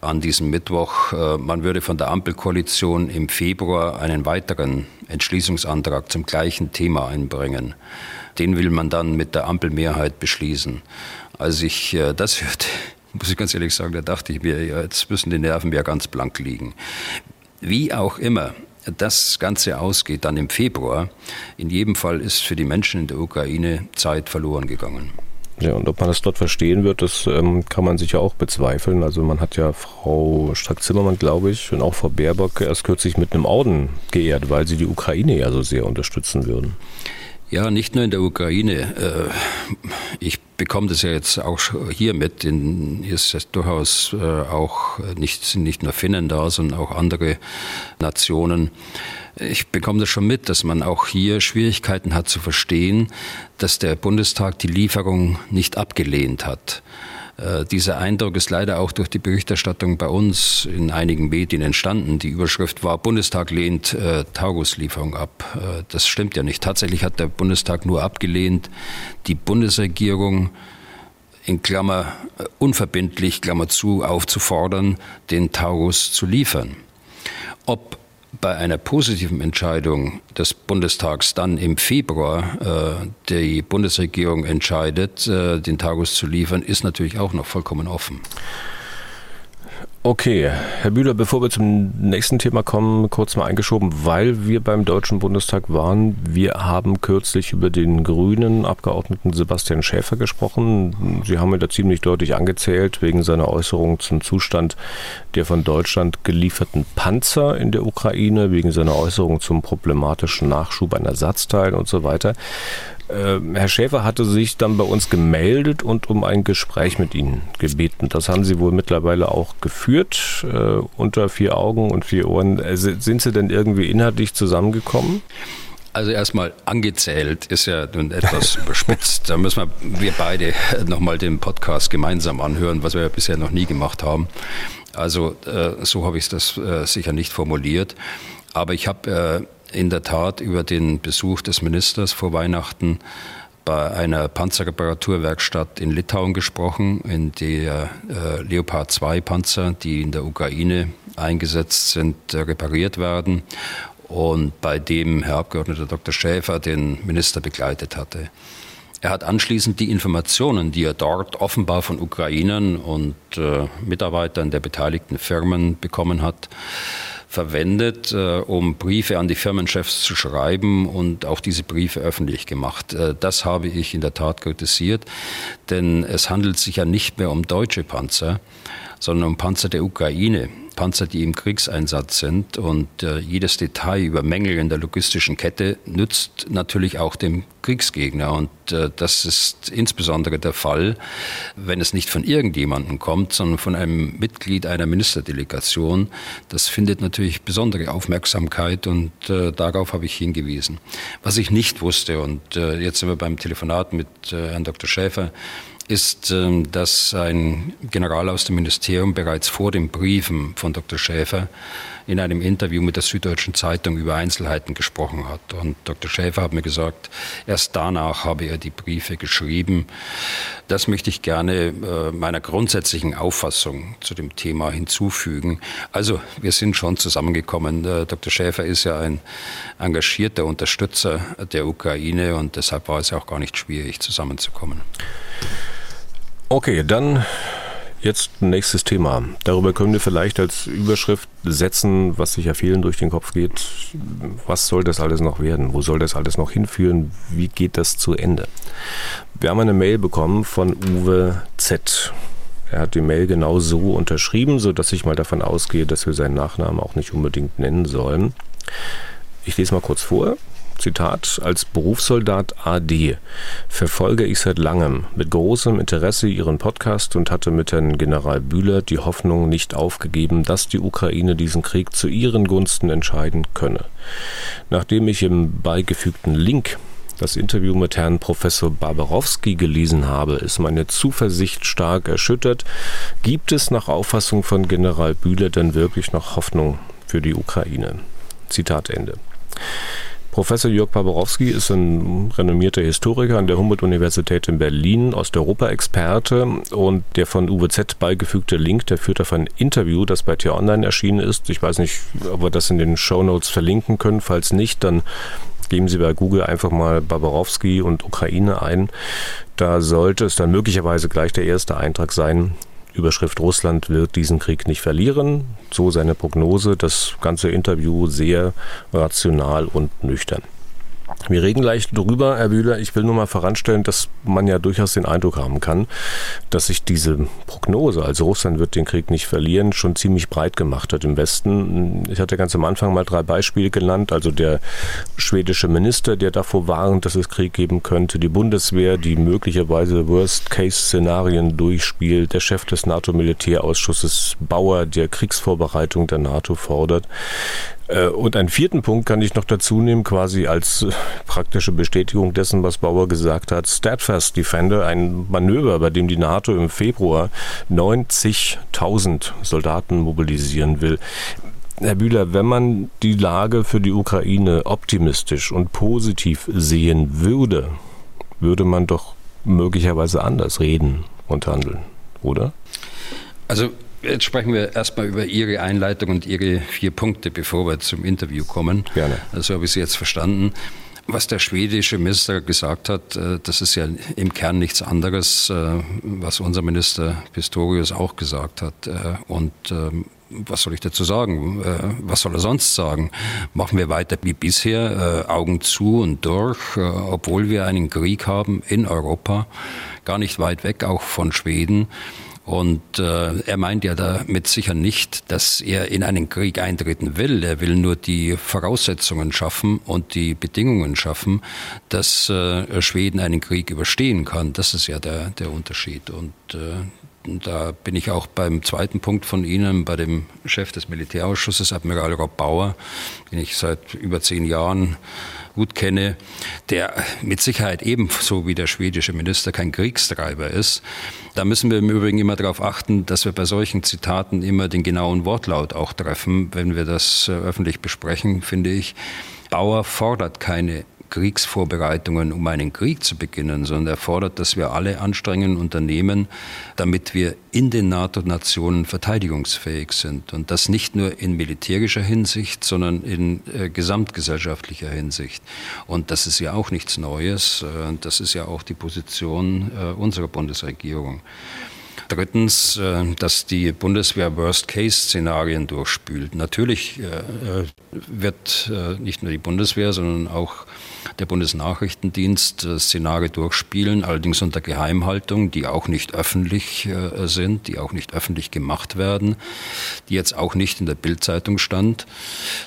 an diesem Mittwoch, äh, man würde von der Ampelkoalition im Februar einen weiteren Entschließungsantrag zum gleichen Thema einbringen. Den will man dann mit der Ampelmehrheit beschließen. Als ich äh, das hörte, muss ich ganz ehrlich sagen, da dachte ich mir, ja, jetzt müssen die Nerven ja ganz blank liegen. Wie auch immer das Ganze ausgeht, dann im Februar, in jedem Fall ist für die Menschen in der Ukraine Zeit verloren gegangen.
Ja, und ob man das dort verstehen wird, das ähm, kann man sicher auch bezweifeln. Also man hat ja Frau Strack-Zimmermann, glaube ich, und auch Frau Baerbock erst kürzlich mit einem Orden geehrt, weil sie die Ukraine ja so sehr unterstützen würden.
Ja, nicht nur in der Ukraine. Äh, ich bekomme das ja jetzt auch hier mit. hier ist es durchaus äh, auch nicht, sind nicht nur Finnen da, sondern auch andere Nationen. Ich bekomme das schon mit, dass man auch hier Schwierigkeiten hat zu verstehen, dass der Bundestag die Lieferung nicht abgelehnt hat. Äh, dieser Eindruck ist leider auch durch die Berichterstattung bei uns in einigen Medien entstanden. Die Überschrift war, Bundestag lehnt äh, Tauguslieferung ab. Äh, das stimmt ja nicht. Tatsächlich hat der Bundestag nur abgelehnt, die Bundesregierung in Klammer äh, unverbindlich, Klammer zu, aufzufordern, den Taurus zu liefern. Ob bei einer positiven Entscheidung des Bundestags dann im Februar äh, die Bundesregierung entscheidet, äh, den Tagus zu liefern, ist natürlich auch noch vollkommen offen.
Okay, Herr Bühler, bevor wir zum nächsten Thema kommen, kurz mal eingeschoben, weil wir beim Deutschen Bundestag waren. Wir haben kürzlich über den grünen Abgeordneten Sebastian Schäfer gesprochen. Sie haben mir da ziemlich deutlich angezählt wegen seiner Äußerung zum Zustand der von Deutschland gelieferten Panzer in der Ukraine, wegen seiner Äußerung zum problematischen Nachschub an Ersatzteilen und so weiter. Äh, Herr Schäfer hatte sich dann bei uns gemeldet und um ein Gespräch mit Ihnen gebeten. Das haben Sie wohl mittlerweile auch geführt, äh, unter vier Augen und vier Ohren. Äh, sind Sie denn irgendwie inhaltlich zusammengekommen?
Also erstmal angezählt ist ja nun etwas überspitzt. Da müssen wir, wir beide nochmal den Podcast gemeinsam anhören, was wir ja bisher noch nie gemacht haben. Also äh, so habe ich das äh, sicher nicht formuliert. Aber ich habe äh, in der Tat über den Besuch des Ministers vor Weihnachten bei einer Panzerreparaturwerkstatt in Litauen gesprochen, in der äh, Leopard 2 Panzer, die in der Ukraine eingesetzt sind, äh, repariert werden und bei dem Herr Abgeordneter Dr. Schäfer den Minister begleitet hatte. Er hat anschließend die Informationen, die er dort offenbar von Ukrainern und äh, Mitarbeitern der beteiligten Firmen bekommen hat, verwendet, äh, um Briefe an die Firmenchefs zu schreiben und auch diese Briefe öffentlich gemacht. Äh, das habe ich in der Tat kritisiert, denn es handelt sich ja nicht mehr um deutsche Panzer, sondern um Panzer der Ukraine. Panzer, die im Kriegseinsatz sind. Und äh, jedes Detail über Mängel in der logistischen Kette nützt natürlich auch dem Kriegsgegner. Und äh, das ist insbesondere der Fall, wenn es nicht von irgendjemandem kommt, sondern von einem Mitglied einer Ministerdelegation. Das findet natürlich besondere Aufmerksamkeit und äh, darauf habe ich hingewiesen. Was ich nicht wusste, und äh, jetzt sind wir beim Telefonat mit äh, Herrn Dr. Schäfer, ist, ähm, dass ein General aus dem Ministerium bereits vor den Briefen von Dr. Schäfer in einem Interview mit der Süddeutschen Zeitung über Einzelheiten gesprochen hat. Und Dr. Schäfer hat mir gesagt, erst danach habe er die Briefe geschrieben. Das möchte ich gerne äh, meiner grundsätzlichen Auffassung zu dem Thema hinzufügen. Also wir sind schon zusammengekommen. Äh, Dr. Schäfer ist ja ein engagierter Unterstützer der Ukraine und deshalb war es auch gar nicht schwierig, zusammenzukommen.
Okay, dann Jetzt nächstes Thema. Darüber können wir vielleicht als Überschrift setzen, was sich ja vielen durch den Kopf geht. Was soll das alles noch werden? Wo soll das alles noch hinführen? Wie geht das zu Ende? Wir haben eine Mail bekommen von Uwe Z. Er hat die Mail genau so unterschrieben, sodass ich mal davon ausgehe, dass wir seinen Nachnamen auch nicht unbedingt nennen sollen. Ich lese mal kurz vor. Zitat, als Berufssoldat AD verfolge ich seit langem mit großem Interesse Ihren Podcast und hatte mit Herrn General Bühler die Hoffnung nicht aufgegeben, dass die Ukraine diesen Krieg zu ihren Gunsten entscheiden könne. Nachdem ich im beigefügten Link das Interview mit Herrn Professor Barbarowski gelesen habe, ist meine Zuversicht stark erschüttert. Gibt es nach Auffassung von General Bühler denn wirklich noch Hoffnung für die Ukraine? Zitat Ende. Professor Jörg Paborowski ist ein renommierter Historiker an der Humboldt-Universität in Berlin, Osteuropa-Experte und der von UWZ beigefügte Link, der führt auf ein Interview, das bei Tier Online erschienen ist. Ich weiß nicht, ob wir das in den Show Notes verlinken können. Falls nicht, dann geben Sie bei Google einfach mal Baborowski und Ukraine ein. Da sollte es dann möglicherweise gleich der erste Eintrag sein, Überschrift Russland wird diesen Krieg nicht verlieren. So seine Prognose. Das ganze Interview sehr rational und nüchtern. Wir reden gleich drüber, Herr Bühler. Ich will nur mal voranstellen, dass man ja durchaus den Eindruck haben kann, dass sich diese Prognose, also Russland wird den Krieg nicht verlieren, schon ziemlich breit gemacht hat im Westen. Ich hatte ganz am Anfang mal drei Beispiele genannt. Also der schwedische Minister, der davor warnt, dass es Krieg geben könnte, die Bundeswehr, die möglicherweise Worst-Case-Szenarien durchspielt, der Chef des NATO-Militärausschusses Bauer, der Kriegsvorbereitung der NATO fordert. Äh, und einen vierten Punkt kann ich noch dazu nehmen, quasi als äh, praktische Bestätigung dessen, was Bauer gesagt hat. Steadfast Defender, ein Manöver, bei dem die NATO im Februar 90.000 Soldaten mobilisieren will. Herr Bühler, wenn man die Lage für die Ukraine optimistisch und positiv sehen würde, würde man doch möglicherweise anders reden und handeln, oder?
Also Jetzt sprechen wir erstmal über Ihre Einleitung und Ihre vier Punkte, bevor wir zum Interview kommen.
Gerne.
Also habe ich Sie jetzt verstanden. Was der schwedische Minister gesagt hat, äh, das ist ja im Kern nichts anderes, äh, was unser Minister Pistorius auch gesagt hat. Äh, und ähm, was soll ich dazu sagen? Was soll er sonst sagen? Machen wir weiter wie bisher, Augen zu und durch, obwohl wir einen Krieg haben in Europa, gar nicht weit weg auch von Schweden. Und äh, er meint ja damit sicher nicht, dass er in einen Krieg eintreten will. Er will nur die Voraussetzungen schaffen und die Bedingungen schaffen, dass äh, Schweden einen Krieg überstehen kann. Das ist ja der, der Unterschied. Und äh, da bin ich auch beim zweiten Punkt von Ihnen, bei dem Chef des Militärausschusses, Admiral Rob Bauer, den ich seit über zehn Jahren gut kenne, der mit Sicherheit ebenso wie der schwedische Minister kein Kriegstreiber ist. Da müssen wir im Übrigen immer darauf achten, dass wir bei solchen Zitaten immer den genauen Wortlaut auch treffen, wenn wir das äh, öffentlich besprechen, finde ich. Bauer fordert keine Kriegsvorbereitungen, um einen Krieg zu beginnen, sondern er fordert, dass wir alle Anstrengungen unternehmen, damit wir in den NATO-Nationen verteidigungsfähig sind. Und das nicht nur in militärischer Hinsicht, sondern in äh, gesamtgesellschaftlicher Hinsicht. Und das ist ja auch nichts Neues. Äh, das ist ja auch die Position äh, unserer Bundesregierung. Drittens, äh, dass die Bundeswehr Worst-Case-Szenarien durchspült. Natürlich äh, wird nicht nur die Bundeswehr, sondern auch der Bundesnachrichtendienst äh, Szenarien durchspielen, allerdings unter Geheimhaltung, die auch nicht öffentlich äh, sind, die auch nicht öffentlich gemacht werden, die jetzt auch nicht in der Bildzeitung stand,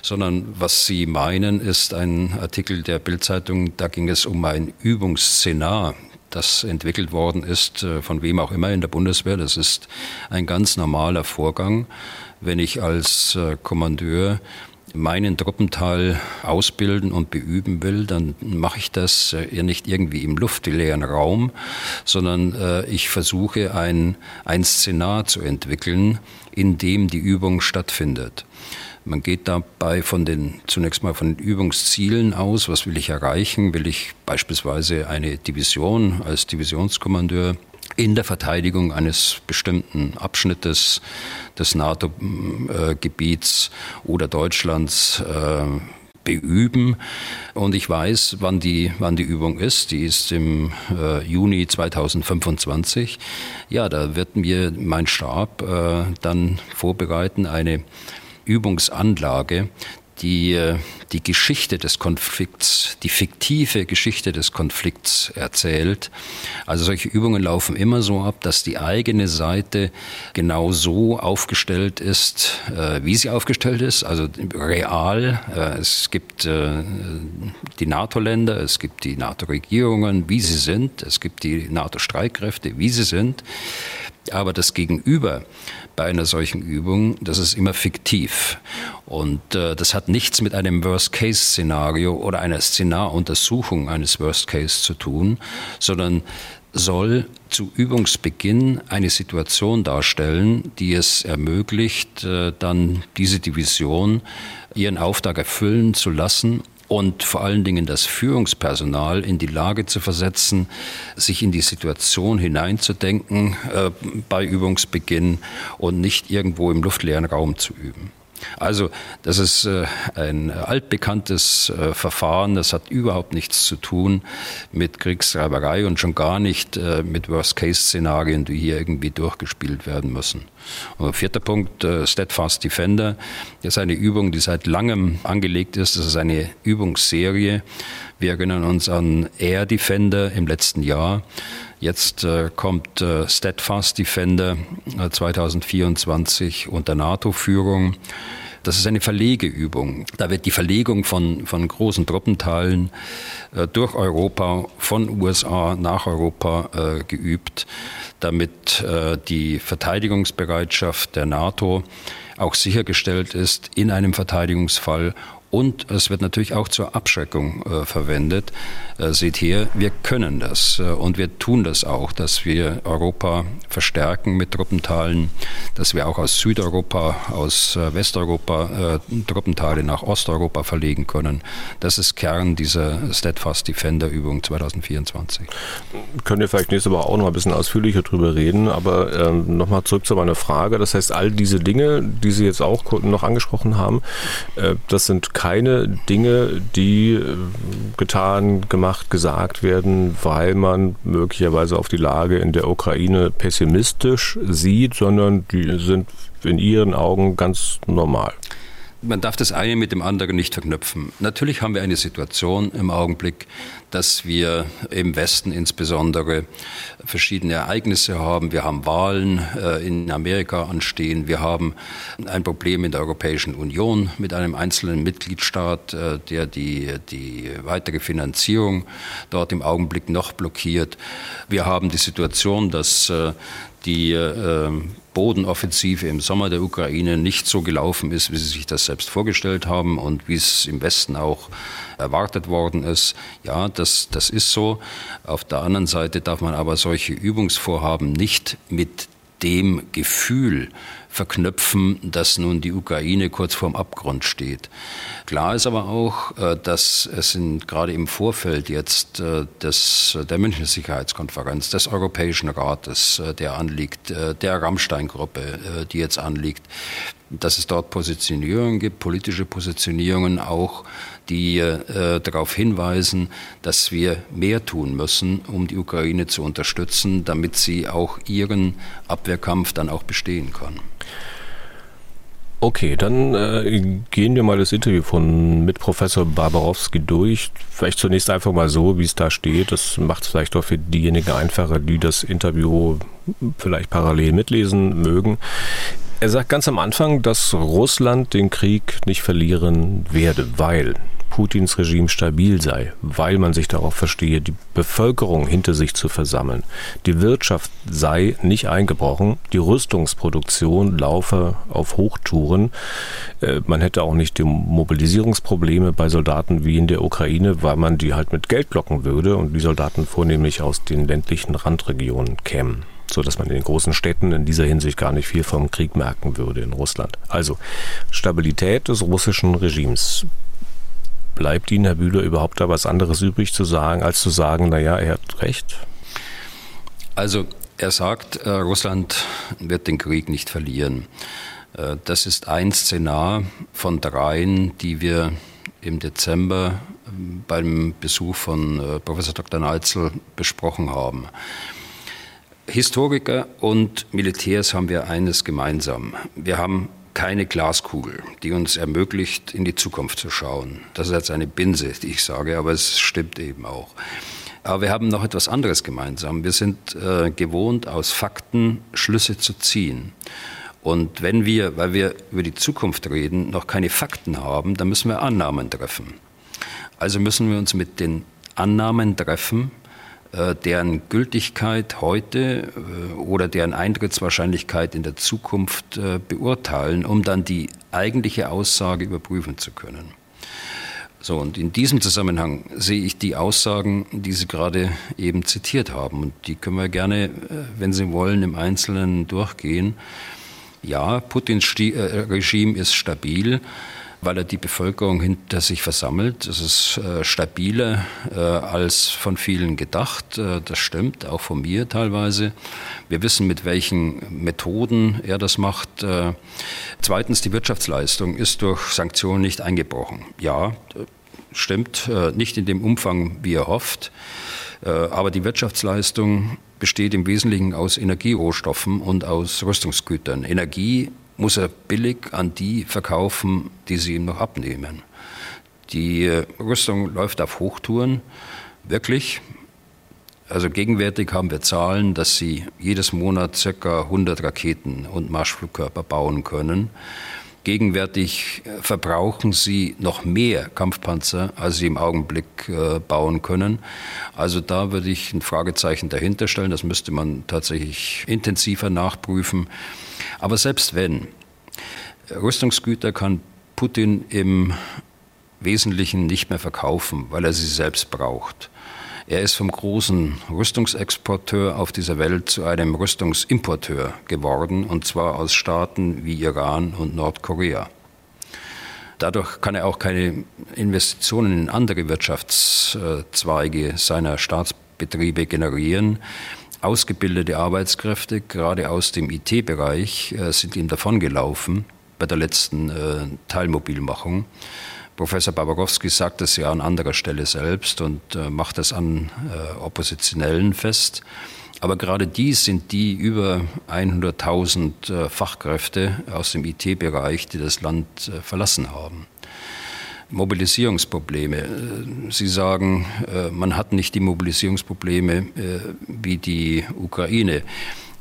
sondern was Sie meinen, ist ein Artikel der Bildzeitung, da ging es um ein Übungsszenar das entwickelt worden ist, äh, von wem auch immer in der Bundeswehr. Das ist ein ganz normaler Vorgang, wenn ich als Kommandeur meinen Truppenteil ausbilden und beüben will, dann mache ich das ja nicht irgendwie im luftleeren Raum, sondern äh, ich versuche ein, ein Szenar zu entwickeln, in dem die Übung stattfindet. Man geht dabei von den, zunächst mal von den Übungszielen aus. Was will ich erreichen? Will ich beispielsweise eine Division als Divisionskommandeur in der Verteidigung eines bestimmten Abschnittes des NATO-Gebiets oder Deutschlands äh, beüben. Und ich weiß, wann die, wann die Übung ist. Die ist im äh, Juni 2025. Ja, da wird mir mein Stab äh, dann vorbereiten, eine Übungsanlage, die äh, die Geschichte des Konflikts, die fiktive Geschichte des Konflikts erzählt. Also solche Übungen laufen immer so ab, dass die eigene Seite genau so aufgestellt ist, äh, wie sie aufgestellt ist, also real. Äh, es gibt die NATO-Länder, es gibt die NATO-Regierungen, wie sie sind, es gibt die NATO-Streitkräfte, wie sie sind. Aber das Gegenüber bei einer solchen Übung, das ist immer fiktiv. Und äh, das hat nichts mit einem Worst-Case-Szenario oder einer Szenaruntersuchung eines Worst-Case zu tun, sondern soll zu Übungsbeginn eine Situation darstellen, die es ermöglicht, äh, dann diese Division ihren Auftrag erfüllen zu lassen und vor allen Dingen das Führungspersonal in die Lage zu versetzen, sich in die Situation hineinzudenken äh, bei Übungsbeginn und nicht irgendwo im luftleeren Raum zu üben. Also das ist äh, ein altbekanntes äh, Verfahren, das hat überhaupt nichts zu tun mit Kriegstreiberei und schon gar nicht äh, mit Worst-Case-Szenarien, die hier irgendwie durchgespielt werden müssen. Und vierter Punkt, Steadfast Defender, das ist eine Übung, die seit langem angelegt ist. Das ist eine Übungsserie. Wir erinnern uns an Air Defender im letzten Jahr. Jetzt äh, kommt äh, Steadfast Defender äh, 2024 unter NATO-Führung. Das ist eine Verlegeübung. Da wird die Verlegung von, von großen Truppenteilen äh, durch Europa, von USA nach Europa äh, geübt, damit äh, die Verteidigungsbereitschaft der NATO auch sichergestellt ist in einem Verteidigungsfall und es wird natürlich auch zur Abschreckung äh, verwendet. Äh, seht hier, wir können das äh, und wir tun das auch, dass wir Europa verstärken mit Truppenteilen, dass wir auch aus Südeuropa, aus äh, Westeuropa äh, Truppenteile nach Osteuropa verlegen können. Das ist Kern dieser Steadfast Defender Übung 2024.
Können wir vielleicht nächste Woche auch noch ein bisschen ausführlicher drüber reden, aber ähm, nochmal zurück zu meiner Frage. Das heißt, all diese Dinge, die Sie jetzt auch noch angesprochen haben, äh, das sind keine Dinge, die äh, getan, gemacht, gesagt werden, weil man möglicherweise auf die Lage in der Ukraine pessimistisch sieht, sondern die sind in Ihren Augen ganz normal
man darf das eine mit dem anderen nicht verknüpfen. Natürlich haben wir eine Situation im Augenblick, dass wir im Westen insbesondere verschiedene Ereignisse haben. Wir haben Wahlen äh, in Amerika anstehen. Wir haben ein Problem in der Europäischen Union mit einem einzelnen Mitgliedstaat, äh, der die, die weitere Finanzierung dort im Augenblick noch blockiert. Wir haben die Situation, dass äh, die Bodenoffensive im Sommer der Ukraine nicht so gelaufen ist, wie sie sich das selbst vorgestellt haben und wie es im Westen auch erwartet worden ist. Ja, das, das ist so. Auf der anderen Seite darf man aber solche Übungsvorhaben nicht mit dem Gefühl verknüpfen, dass nun die Ukraine kurz vorm Abgrund steht. Klar ist aber auch, äh, dass es in, gerade im Vorfeld jetzt äh, des, der Münchner Sicherheitskonferenz, des Europäischen Rates, äh, der anliegt, der Rammstein-Gruppe, die jetzt anliegt, dass es dort Positionierungen gibt, politische Positionierungen auch, die äh, darauf hinweisen, dass wir mehr tun müssen, um die Ukraine zu unterstützen, damit sie auch ihren Abwehrkampf dann auch bestehen kann.
Okay, dann äh, gehen wir mal das Interview von mit Professor Barbarowski durch. Vielleicht zunächst einfach mal so, wie es da steht. Das macht es vielleicht auch für diejenigen einfacher, die das Interview vielleicht parallel mitlesen mögen. Er sagt ganz am Anfang, dass Russland den Krieg nicht verlieren werde, weil Putins Regime stabil sei, weil man sich darauf verstehe, die Bevölkerung hinter sich zu versammeln. Die Wirtschaft sei nicht eingebrochen, die Rüstungsproduktion laufe auf Hochtouren. Äh, man hätte auch nicht die Mobilisierungsprobleme bei Soldaten wie in der Ukraine, weil man die halt mit Geld locken würde und die Soldaten vornehmlich aus den ländlichen Randregionen kämen so dass man in den großen Städten in dieser Hinsicht gar nicht viel vom Krieg merken würde in Russland. Also Stabilität des russischen Regimes. Bleibt Ihnen, Herr Bühler, überhaupt da was anderes übrig zu sagen, als zu sagen, naja, er hat recht?
Also er sagt, äh, Russland wird den Krieg nicht verlieren. Äh, das ist ein Szenar von dreien, die wir im Dezember ähm, beim Besuch von äh, Professor Dr. Neitzel besprochen haben. Historiker und Militärs haben wir eines gemeinsam. Wir haben keine Glaskugel, die uns ermöglicht, in die Zukunft zu schauen. Das ist jetzt eine Binse, die ich sage, aber es stimmt eben auch. Aber wir haben noch etwas anderes gemeinsam. Wir sind äh, gewohnt, aus Fakten Schlüsse zu ziehen. Und wenn wir, weil wir über die Zukunft reden, noch keine Fakten haben, dann müssen wir Annahmen treffen. Also müssen wir uns mit den Annahmen treffen, deren Gültigkeit heute äh, oder deren Eintrittswahrscheinlichkeit in der Zukunft äh, beurteilen, um dann die eigentliche Aussage überprüfen zu können. So, und in diesem Zusammenhang sehe ich die Aussagen, die Sie gerade eben zitiert haben. Und die können wir gerne, wenn Sie wollen, im Einzelnen durchgehen. Ja, Putins Regime ist stabil weil er die Bevölkerung hinter sich versammelt. Das ist äh, stabiler äh, als von vielen gedacht. Äh, das stimmt, auch von mir teilweise. Wir wissen, mit welchen Methoden er das macht. Äh, zweitens, die Wirtschaftsleistung ist durch Sanktionen nicht eingebrochen. Ja, stimmt, äh, nicht in dem Umfang, wie er hofft. Äh, aber die Wirtschaftsleistung besteht im Wesentlichen aus Energierohstoffen und aus Rüstungsgütern. Energie muss er billig an die verkaufen, die sie ihm noch abnehmen. Die äh, Rüstung läuft auf Hochtouren, wirklich. Also gegenwärtig haben wir Zahlen, dass sie jedes Monat ca. 100 Raketen und Marschflugkörper bauen können. Gegenwärtig äh, verbrauchen sie noch mehr Kampfpanzer, als sie im Augenblick äh, bauen können. Also da würde ich ein Fragezeichen dahinter stellen. Das müsste man tatsächlich intensiver nachprüfen. Aber selbst wenn, Rüstungsgüter kann Putin im Wesentlichen nicht mehr verkaufen, weil er sie selbst braucht. Er ist vom großen Rüstungsexporteur auf dieser Welt zu einem Rüstungsimporteur geworden, und zwar aus Staaten wie Iran und Nordkorea. Dadurch kann er auch keine Investitionen in andere Wirtschaftszweige seiner Staatsbetriebe generieren. Ausgebildete Arbeitskräfte, gerade aus dem IT-Bereich, äh, sind ihm davongelaufen bei der letzten äh, Teilmobilmachung. Professor Babarowski sagt das ja an anderer Stelle selbst und äh, macht das an Oppositionellen fest. Aber gerade die sind die über 100.000 Fachkräfte aus dem IT-Bereich, die das Land verlassen haben. Mobilisierungsprobleme. Äh, Sie sagen, äh, man hat nicht die Mobilisierungsprobleme äh, wie die Ukraine.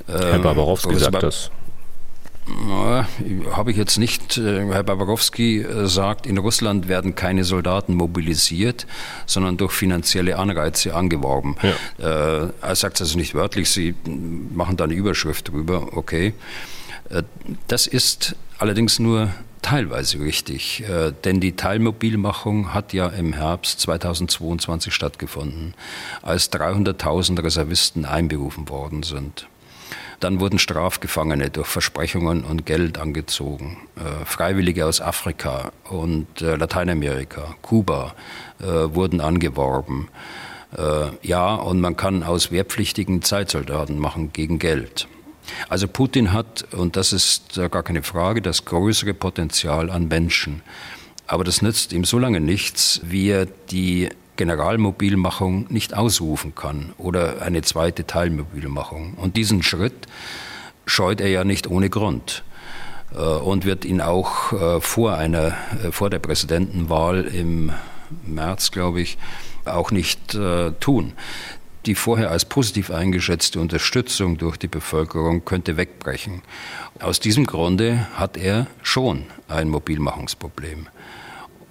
Herr ähm, Barbarowski sagt das.
Habe ich jetzt nicht. Herr Babarowski sagt, in Russland werden keine Soldaten mobilisiert, sondern durch finanzielle Anreize angeworben. Ja. Er sagt es also nicht wörtlich, Sie machen da eine Überschrift drüber, okay. Das ist allerdings nur teilweise richtig, äh, denn die Teilmobilmachung hat ja im Herbst 2022 stattgefunden, als 300.000 Reservisten einberufen worden sind. Dann wurden Strafgefangene durch Versprechungen und Geld angezogen. Äh, Freiwillige aus Afrika und äh, Lateinamerika, Kuba wurden angeworben. Ja, und man kann aus Wehrpflichtigen Zeitsoldaten machen gegen Geld. Also Putin hat, und das ist gar keine Frage, das größere Potenzial an Menschen. Aber das nützt ihm so lange nichts, wie er die Generalmobilmachung nicht ausrufen kann oder eine zweite Teilmobilmachung. Und diesen Schritt scheut er ja nicht ohne Grund äh, und wird ihn auch äh, vor einer äh, vor der Präsidentenwahl im März, glaube ich, auch nicht tun die vorher als positiv eingeschätzte Unterstützung durch die Bevölkerung könnte wegbrechen. Aus diesem Grunde hat er schon ein Mobilmachungsproblem.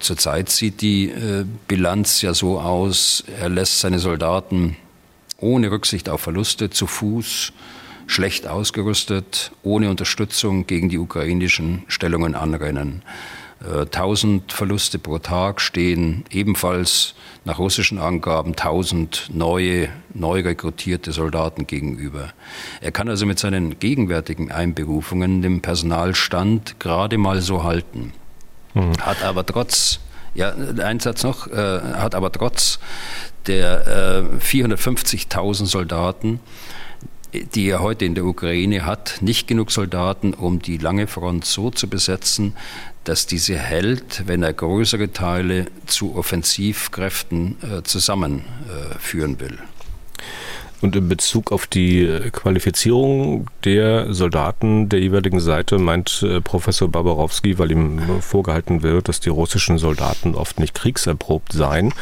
zurzeit sieht die äh, Bilanz ja so aus, er lässt seine Soldaten ohne Rücksicht auf Verluste zu Fuß, schlecht ausgerüstet, ohne Unterstützung gegen die ukrainischen Stellungen anrennen. 1000 Verluste pro Tag stehen ebenfalls nach russischen Angaben 1000 neue, neu rekrutierte Soldaten gegenüber. Er kann also mit seinen gegenwärtigen Einberufungen den Personalstand gerade mal so halten. Mhm. Hat aber trotz, ja, ein Satz noch, äh, hat aber trotz der äh, 450.000 Soldaten die er heute in der Ukraine hat, nicht genug Soldaten, um die lange Front so zu besetzen, dass diese hält, wenn er größere Teile zu Offensivkräften äh, zusammenführen äh, will.
Und in Bezug auf die Qualifizierung der Soldaten der jeweiligen Seite meint äh, Professor Barbarowski, weil ihm vorgehalten wird, dass die russischen Soldaten oft nicht kriegserprobt seien,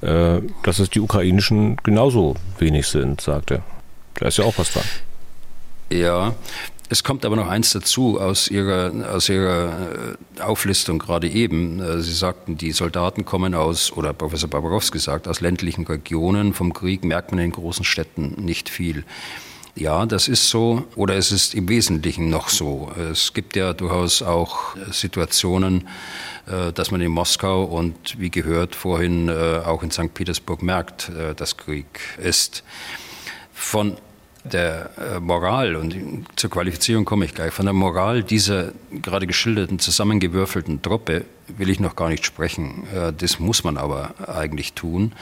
äh, dass es die ukrainischen genauso wenig sind, sagt er. Da ist ja auch was dran.
Ja, es kommt aber noch eins dazu aus Ihrer, aus Ihrer äh, Auflistung gerade eben. Äh, Sie sagten, die Soldaten kommen aus, oder Professor Barbarowski sagt, aus ländlichen Regionen. Vom Krieg merkt man in großen Städten nicht viel. Ja, das ist so, oder es ist im Wesentlichen noch so. Es gibt ja durchaus auch Situationen, äh, dass man in Moskau und wie gehört vorhin auch in St. Petersburg merkt, dass Krieg ist. Von der äh, Moral, und zur Qualifizierung komme ich gleich, von der Moral dieser gerade geschilderten, zusammengewürfelten Truppe will ich noch gar nicht sprechen. Äh, das muss man aber eigentlich tun.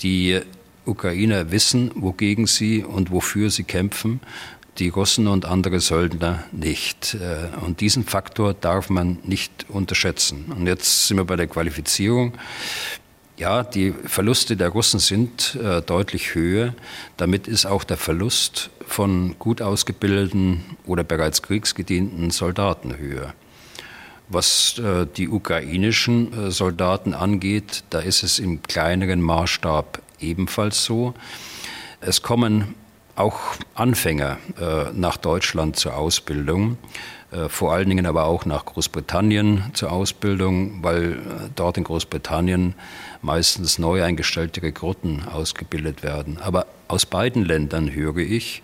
Die Ukrainer wissen, wogegen sie und wofür sie kämpfen, die Russen und andere Söldner nicht. Äh, und diesen Faktor darf man nicht unterschätzen. Und jetzt sind wir bei der Qualifizierung. Ja, die Verluste der Russen sind äh, deutlich höher. Damit ist auch der Verlust von gut ausgebildeten oder bereits kriegsgedienten Soldaten höher. Was äh, die ukrainischen äh, Soldaten angeht, da ist es im kleineren Maßstab ebenfalls so. Es kommen auch Anfänger äh, nach Deutschland zur Ausbildung. Äh, vor allen Dingen aber auch nach Großbritannien zur Ausbildung, weil äh, dort in Großbritannien meistens neu eingestellte Rekruten ausgebildet werden. Aber aus beiden Ländern höre ich,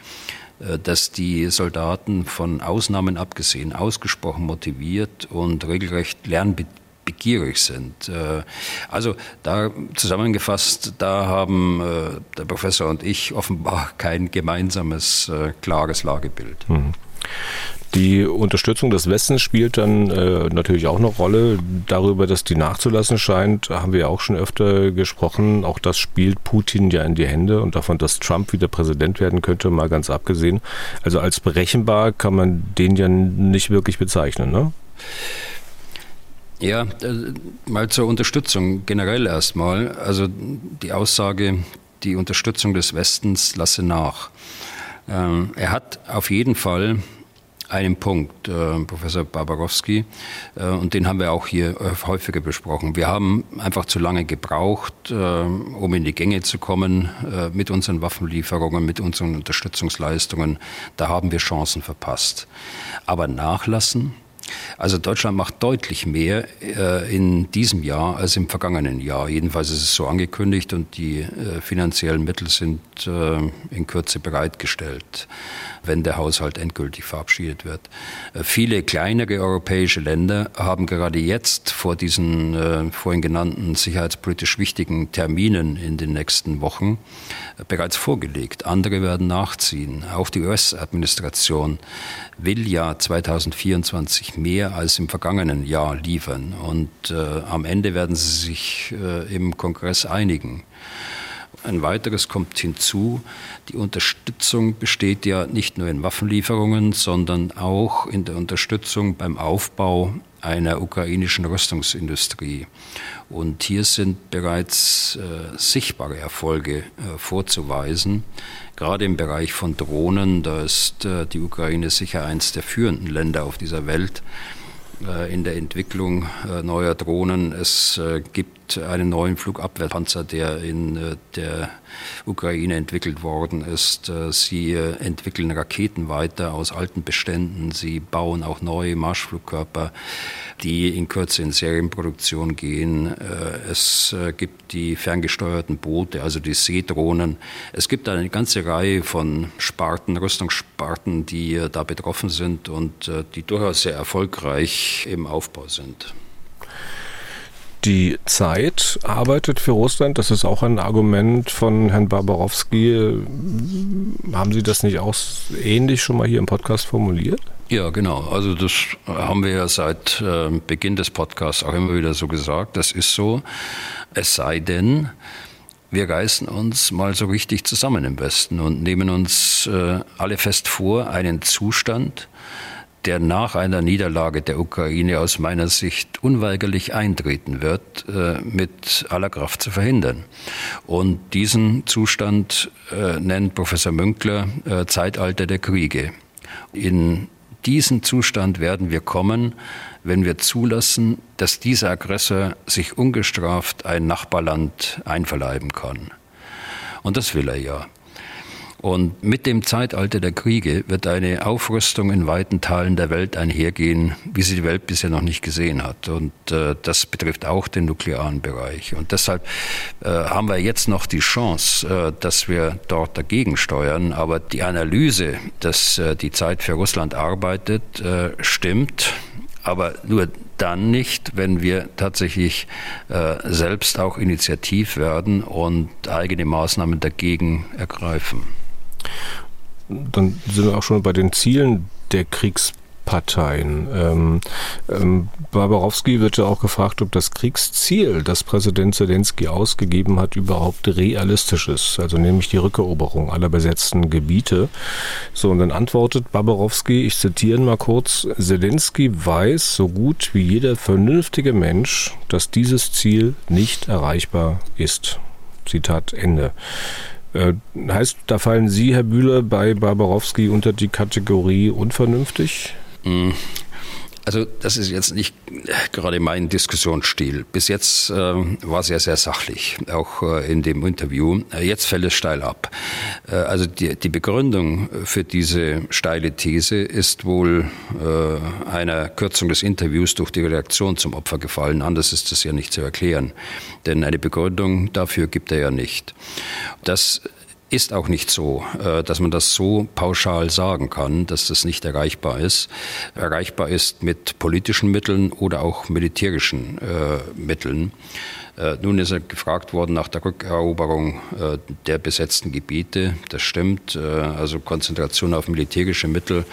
äh, dass die Soldaten von Ausnahmen abgesehen ausgesprochen motiviert und regelrecht lernbegierig sind. Also da zusammengefasst, da haben der Professor und ich offenbar kein gemeinsames, klares Lagebild. Mhm.
Die Unterstützung des Westens spielt dann äh, natürlich auch eine Rolle. Darüber, dass die nachzulassen scheint, haben wir ja auch schon öfter gesprochen. Auch das spielt Putin ja in die Hände und davon, dass Trump wieder Präsident werden könnte, mal ganz abgesehen. Also als berechenbar kann man den ja nicht wirklich bezeichnen, ne?
Ja, äh, mal zur Unterstützung generell erstmal. Also die Aussage, die Unterstützung des Westens lasse nach. Ähm, er hat auf jeden Fall einen Punkt, äh, Professor Barbarowski, äh, und den haben wir auch hier äh, häufiger besprochen. Wir haben einfach zu lange gebraucht, äh, um in die Gänge zu kommen äh, mit unseren Waffenlieferungen, mit unseren Unterstützungsleistungen. Da haben wir Chancen verpasst. Aber nachlassen, also Deutschland macht deutlich mehr äh, in diesem Jahr als im vergangenen Jahr. Jedenfalls ist es so angekündigt und die äh, finanziellen Mittel sind äh, in Kürze bereitgestellt, wenn der Haushalt endgültig verabschiedet wird. Äh, viele kleinere europäische Länder haben gerade jetzt vor diesen äh, vorhin genannten sicherheitspolitisch wichtigen Terminen in den nächsten Wochen äh, bereits vorgelegt. Andere werden nachziehen. Auch die US-Administration will ja 2024 mehr als im vergangenen Jahr liefern. Und äh, am Ende werden sie sich äh, im Kongress einigen. Ein weiteres kommt hinzu, die Unterstützung besteht ja nicht nur in Waffenlieferungen, sondern auch in der Unterstützung beim Aufbau einer ukrainischen Rüstungsindustrie. Und hier sind bereits äh, sichtbare Erfolge äh, vorzuweisen. Gerade im Bereich von Drohnen, da ist äh, die Ukraine sicher eines der führenden Länder auf dieser Welt äh, in der Entwicklung äh, neuer Drohnen. Es äh, einen neuen Flugabwehrpanzer, der in äh, der Ukraine entwickelt worden ist. Äh, sie entwickeln Raketen weiter aus alten Beständen. Sie bauen auch neue Marschflugkörper, die in Kürze in Serienproduktion gehen. Es gibt die ferngesteuerten Boote, also die Seedrohnen. Es gibt eine ganze Reihe von Sparten, Rüstungssparten, die da betroffen sind und die durchaus sehr erfolgreich im Aufbau sind.
Die Zeit arbeitet für Russland. Das ist auch ein Argument von Herrn Barbarowski. Haben Sie das nicht auch ähnlich schon mal hier im Podcast formuliert?
Ja, genau. Also das haben wir ja seit äh, Beginn des Podcasts auch immer wieder so gesagt. Das ist so. Es sei denn, wir reißen uns mal so richtig zusammen im Westen und nehmen uns äh, alle fest vor, einen Zustand, der nach einer Niederlage der Ukraine aus meiner Sicht unweigerlich eintreten wird, äh, mit aller Kraft zu verhindern. Und diesen Zustand äh, nennt Professor Münkler äh, Zeitalter der Kriege. In diesen Zustand werden wir kommen, wenn wir zulassen, dass dieser Aggressor sich ungestraft ein Nachbarland einverleiben kann. Und das will er ja. Und mit dem Zeitalter der Kriege wird eine Aufrüstung in weiten Teilen der Welt einhergehen, wie sie die Welt bisher noch nicht gesehen hat. Und äh, das betrifft auch den nuklearen Bereich. Und deshalb äh, haben wir jetzt noch die Chance, äh, dass wir dort dagegen steuern. Aber die Analyse, dass äh, die Zeit für Russland arbeitet, äh, stimmt. Aber nur dann nicht, wenn wir tatsächlich äh, selbst auch initiativ werden und eigene Maßnahmen dagegen ergreifen
dann sind wir auch schon bei den Zielen der Kriegsparteien. Ähm, ähm, Barbarowski wird ja auch gefragt, ob das Kriegsziel, das Präsident Zelensky ausgegeben hat, überhaupt realistisch ist. Also nämlich die Rückeroberung aller besetzten Gebiete. So, und dann antwortet Barbarowski, ich zitiere mal kurz, Zelensky weiß so gut wie jeder vernünftige Mensch, dass dieses Ziel nicht erreichbar ist. Zitat Ende. Äh, heißt, da fallen Sie, Herr Bühler, bei Barbarowski unter die Kategorie unvernünftig?
Also das ist jetzt nicht gerade mein Diskussionsstil. Bis jetzt äh, war es ja sehr sachlich, auch äh, in dem Interview. Äh, jetzt fällt es steil ab. Äh, also die, die, Begründung für diese steile These ist wohl äh, einer Kürzung des Interviews durch die Redaktion zum Opfer gefallen. Anders ist das ja nicht zu erklären. Denn eine Begründung dafür gibt er ja nicht. Das ist auch nicht so, äh, dass man das so pauschal sagen kann, dass das nicht erreichbar ist. Erreichbar ist mit politischen Mitteln oder auch militärischen äh, Mitteln. Äh, nun ist er gefragt worden nach der Rückeroberung der besetzten Gebiete. Das stimmt, also Konzentration auf militärische Mittel.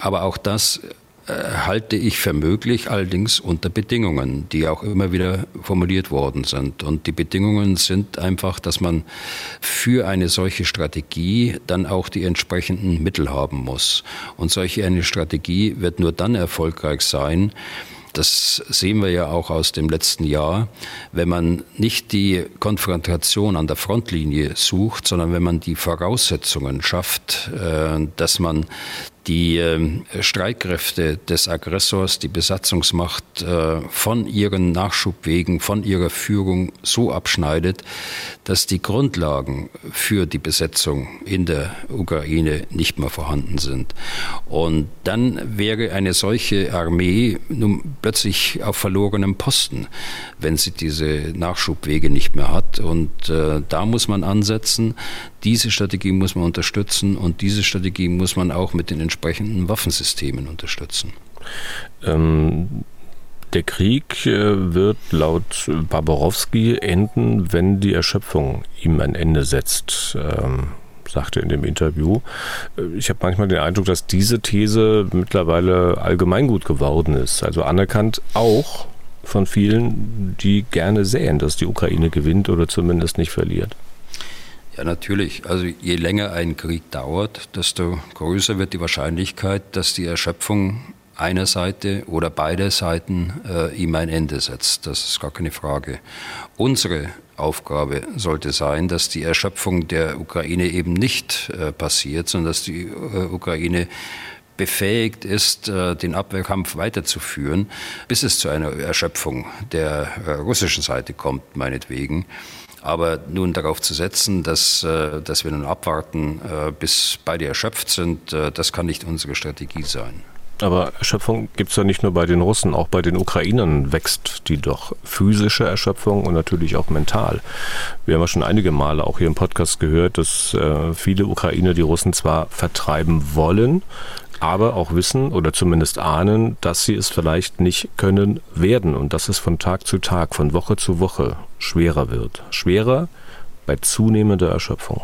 Aber auch das halte ich für möglich, allerdings unter Bedingungen, die auch immer wieder formuliert worden sind. Und die Bedingungen sind einfach, dass man für eine solche Strategie dann auch die entsprechenden Mittel haben muss. Und solche eine Strategie wird nur dann erfolgreich sein, das sehen wir ja auch aus dem letzten Jahr. Wenn man nicht die Konfrontation an der Frontlinie sucht, sondern wenn man die Voraussetzungen schafft, äh, dass man die äh, Streitkräfte des Aggressors, die Besatzungsmacht äh, von ihren Nachschubwegen, von ihrer Führung so abschneidet, dass die Grundlagen für die Besetzung in der Ukraine nicht mehr vorhanden sind. Und dann wäre eine solche Armee nun plötzlich auf verlorenem Posten, wenn sie diese Nachschubwege nicht mehr hat. Und äh, da muss man ansetzen. Diese Strategie muss man unterstützen und diese Strategie muss man auch mit den entsprechenden Waffensystemen unterstützen.
Ähm, der Krieg äh, wird laut Barbarowski enden, wenn die Erschöpfung ihm ein Ende setzt. Ähm sagte in dem Interview. Äh, ich habe manchmal den Eindruck, dass diese These mittlerweile allgemeingut geworden ist. Also anerkannt auch von vielen, die gerne sehen, dass die Ukraine gewinnt oder zumindest nicht verliert.
Ja, natürlich. Also je länger ein Krieg dauert, desto größer wird die Wahrscheinlichkeit, dass die Erschöpfung einer Seite oder beide Seiten äh, ihm ein Ende setzt. Das ist gar keine Frage. Unsere Aufgabe sollte sein, dass die Erschöpfung der Ukraine eben nicht äh, passiert, sondern dass die äh, Ukraine befähigt ist, äh, den Abwehrkampf weiterzuführen, bis es zu einer Erschöpfung der äh, russischen Seite kommt, meinetwegen. Aber nun darauf zu setzen, dass, äh, dass wir nun abwarten, bis beide erschöpft sind, das kann nicht unsere Strategie sein.
Aber Erschöpfung gibt es ja nicht nur bei den Russen, auch bei den Ukrainern wächst die doch physische Erschöpfung und natürlich auch mental. Wir haben ja schon einige Male auch hier im Podcast gehört, dass äh, viele Ukrainer die Russen zwar vertreiben wollen, aber auch wissen oder zumindest ahnen, dass sie es vielleicht nicht können werden und dass es von Tag zu Tag, von Woche zu Woche schwerer wird. Schwerer bei zunehmender Erschöpfung.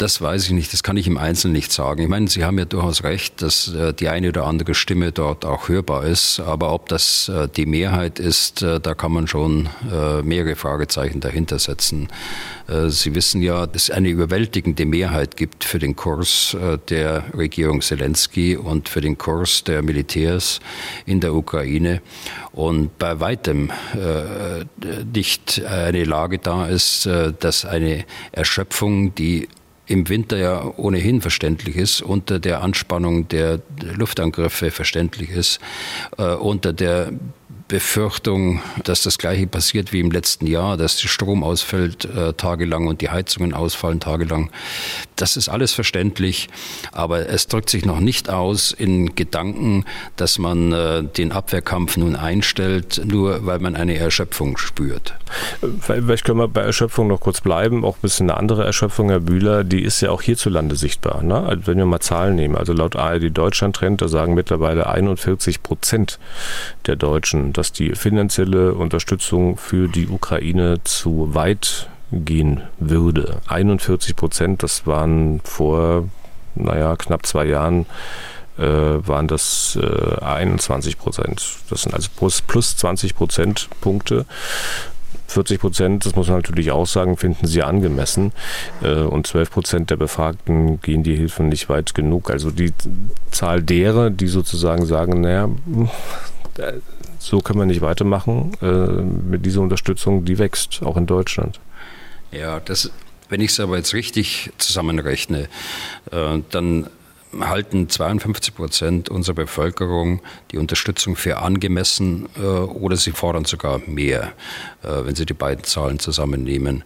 Das weiß ich nicht, das kann ich im Einzelnen nicht sagen. Ich meine, Sie haben ja durchaus recht, dass äh, die eine oder andere Stimme dort auch hörbar ist. Aber ob das äh, die Mehrheit ist, äh, da kann man schon mehrere Fragezeichen dahinter setzen. Sie wissen ja, dass es eine überwältigende Mehrheit gibt für den Kurs der Regierung Zelensky und für den Kurs der Militärs in der Ukraine. Und bei weitem nicht eine Lage da ist, dass eine Erschöpfung, die im Winter ja ohnehin verständlich ist, unter der Anspannung der Luftangriffe verständlich ist, äh, unter der Befürchtung, dass das Gleiche passiert wie im letzten Jahr, dass der Strom ausfällt äh, tagelang und die Heizungen ausfallen tagelang. Das ist alles verständlich, aber es drückt sich noch nicht aus in Gedanken, dass man äh, den Abwehrkampf nun einstellt, nur weil man eine Erschöpfung spürt.
Vielleicht können wir bei Erschöpfung noch kurz bleiben, auch ein bisschen eine andere Erschöpfung, Herr Bühler, die ist ja auch hierzulande sichtbar. Ne? Also wenn wir mal Zahlen nehmen, also laut ARD Deutschland Trend, da sagen mittlerweile 41 Prozent der Deutschen, dass die finanzielle Unterstützung für die Ukraine zu weit gehen würde. 41 Prozent, das waren vor, naja, knapp zwei Jahren äh, waren das äh, 21 Prozent. Das sind also plus, plus 20 Prozentpunkte. 40 Prozent, das muss man natürlich auch sagen, finden sie angemessen. Äh, und 12 Prozent der Befragten gehen die Hilfen nicht weit genug. Also die Zahl derer, die sozusagen sagen, naja, so können wir nicht weitermachen. Äh, mit dieser Unterstützung, die wächst, auch in Deutschland.
Ja, das, wenn ich es aber jetzt richtig zusammenrechne, äh, dann halten 52 Prozent unserer Bevölkerung die Unterstützung für angemessen äh, oder sie fordern sogar mehr, äh, wenn sie die beiden Zahlen zusammennehmen.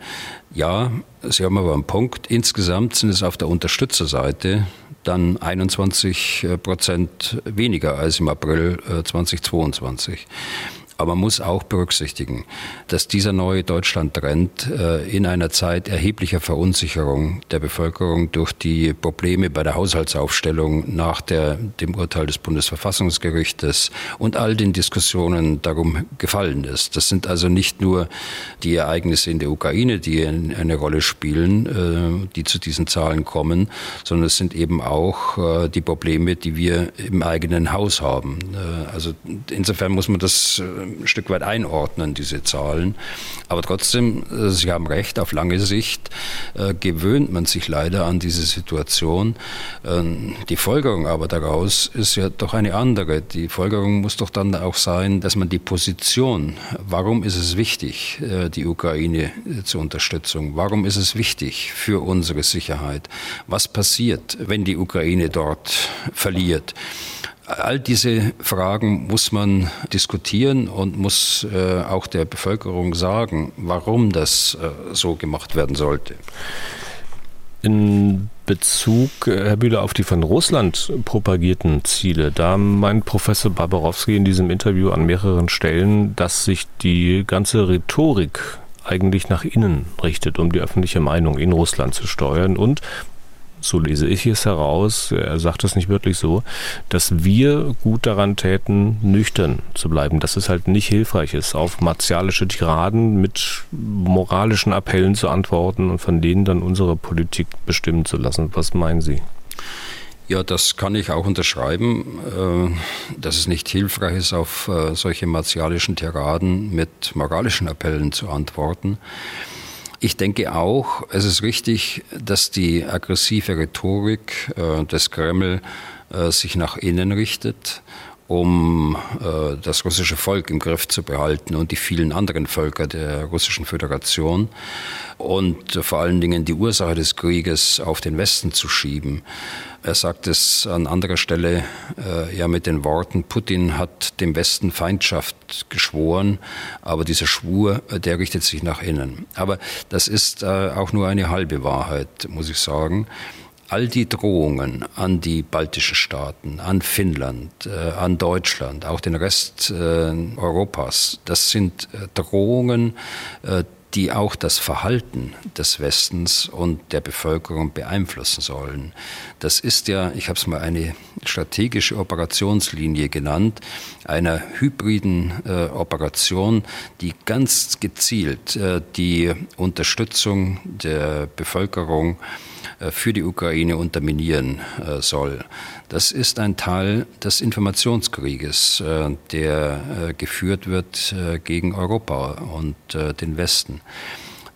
Ja, Sie haben aber einen Punkt. Insgesamt sind es auf der Unterstützerseite dann 21 Prozent weniger als im April 2022. Aber man muss auch berücksichtigen, dass dieser neue Deutschland-Trend äh, in einer Zeit erheblicher Verunsicherung der Bevölkerung durch die Probleme bei der Haushaltsaufstellung nach der, dem Urteil des Bundesverfassungsgerichtes und all den Diskussionen darum gefallen ist. Das sind also nicht nur die Ereignisse in der Ukraine, die eine Rolle spielen, äh, die zu diesen Zahlen kommen, sondern es sind eben auch äh, die Probleme, die wir im eigenen Haus haben. Also insofern muss man das ein Stück weit einordnen, diese Zahlen. Aber trotzdem, äh, Sie haben recht, auf lange Sicht äh, gewöhnt man sich leider an diese Situation. Ähm, die Folgerung aber daraus ist ja doch eine andere. Die Folgerung muss doch dann auch sein, dass man die Position, warum ist es wichtig, äh, die Ukraine zur Unterstützung, warum ist es wichtig für unsere Sicherheit, was passiert, wenn die Ukraine dort verliert, All diese Fragen muss man diskutieren und muss äh, auch der Bevölkerung sagen, warum das äh, so gemacht werden sollte.
In Bezug, äh, Herr Bühler, auf die von Russland propagierten Ziele, da meint Professor Barbarowski in diesem Interview an mehreren Stellen, dass sich die ganze Rhetorik eigentlich nach innen richtet, um die öffentliche Meinung in Russland zu steuern und so lese ich es heraus, er sagt es nicht wirklich so, dass wir gut daran täten, nüchtern zu bleiben, dass es halt nicht hilfreich ist, auf martialische Tiraden mit moralischen Appellen zu antworten und von denen dann unsere Politik bestimmen zu lassen. Was meinen Sie?
Ja, das kann ich auch unterschreiben, äh, dass es nicht hilfreich ist, auf äh, solche martialischen Tiraden mit moralischen Appellen zu antworten. Ich denke auch, es ist richtig, dass die aggressive Rhetorik äh, des Kreml äh, sich nach innen richtet um äh, das russische Volk im Griff zu behalten und die vielen anderen Völker der russischen Föderation und vor allen Dingen die Ursache des Krieges auf den Westen zu schieben. Er sagt es an anderer Stelle äh, ja mit den Worten, Putin hat dem Westen Feindschaft geschworen, aber dieser Schwur, der richtet sich nach innen. Aber das ist äh, auch nur eine halbe Wahrheit, muss ich sagen all die Drohungen an die baltischen Staaten, an Finnland, äh, an Deutschland, auch den Rest äh, Europas, das sind äh, Drohungen, äh, die auch das Verhalten des Westens und der Bevölkerung beeinflussen sollen. Das ist ja, ich habe es mal eine strategische Operationslinie genannt, einer hybriden äh, Operation, die ganz gezielt äh, die Unterstützung der Bevölkerung äh, für die Ukraine unterminieren äh, soll. Das ist ein Teil des Informationskrieges, äh, der geführt wird gegen Europa und den Westen.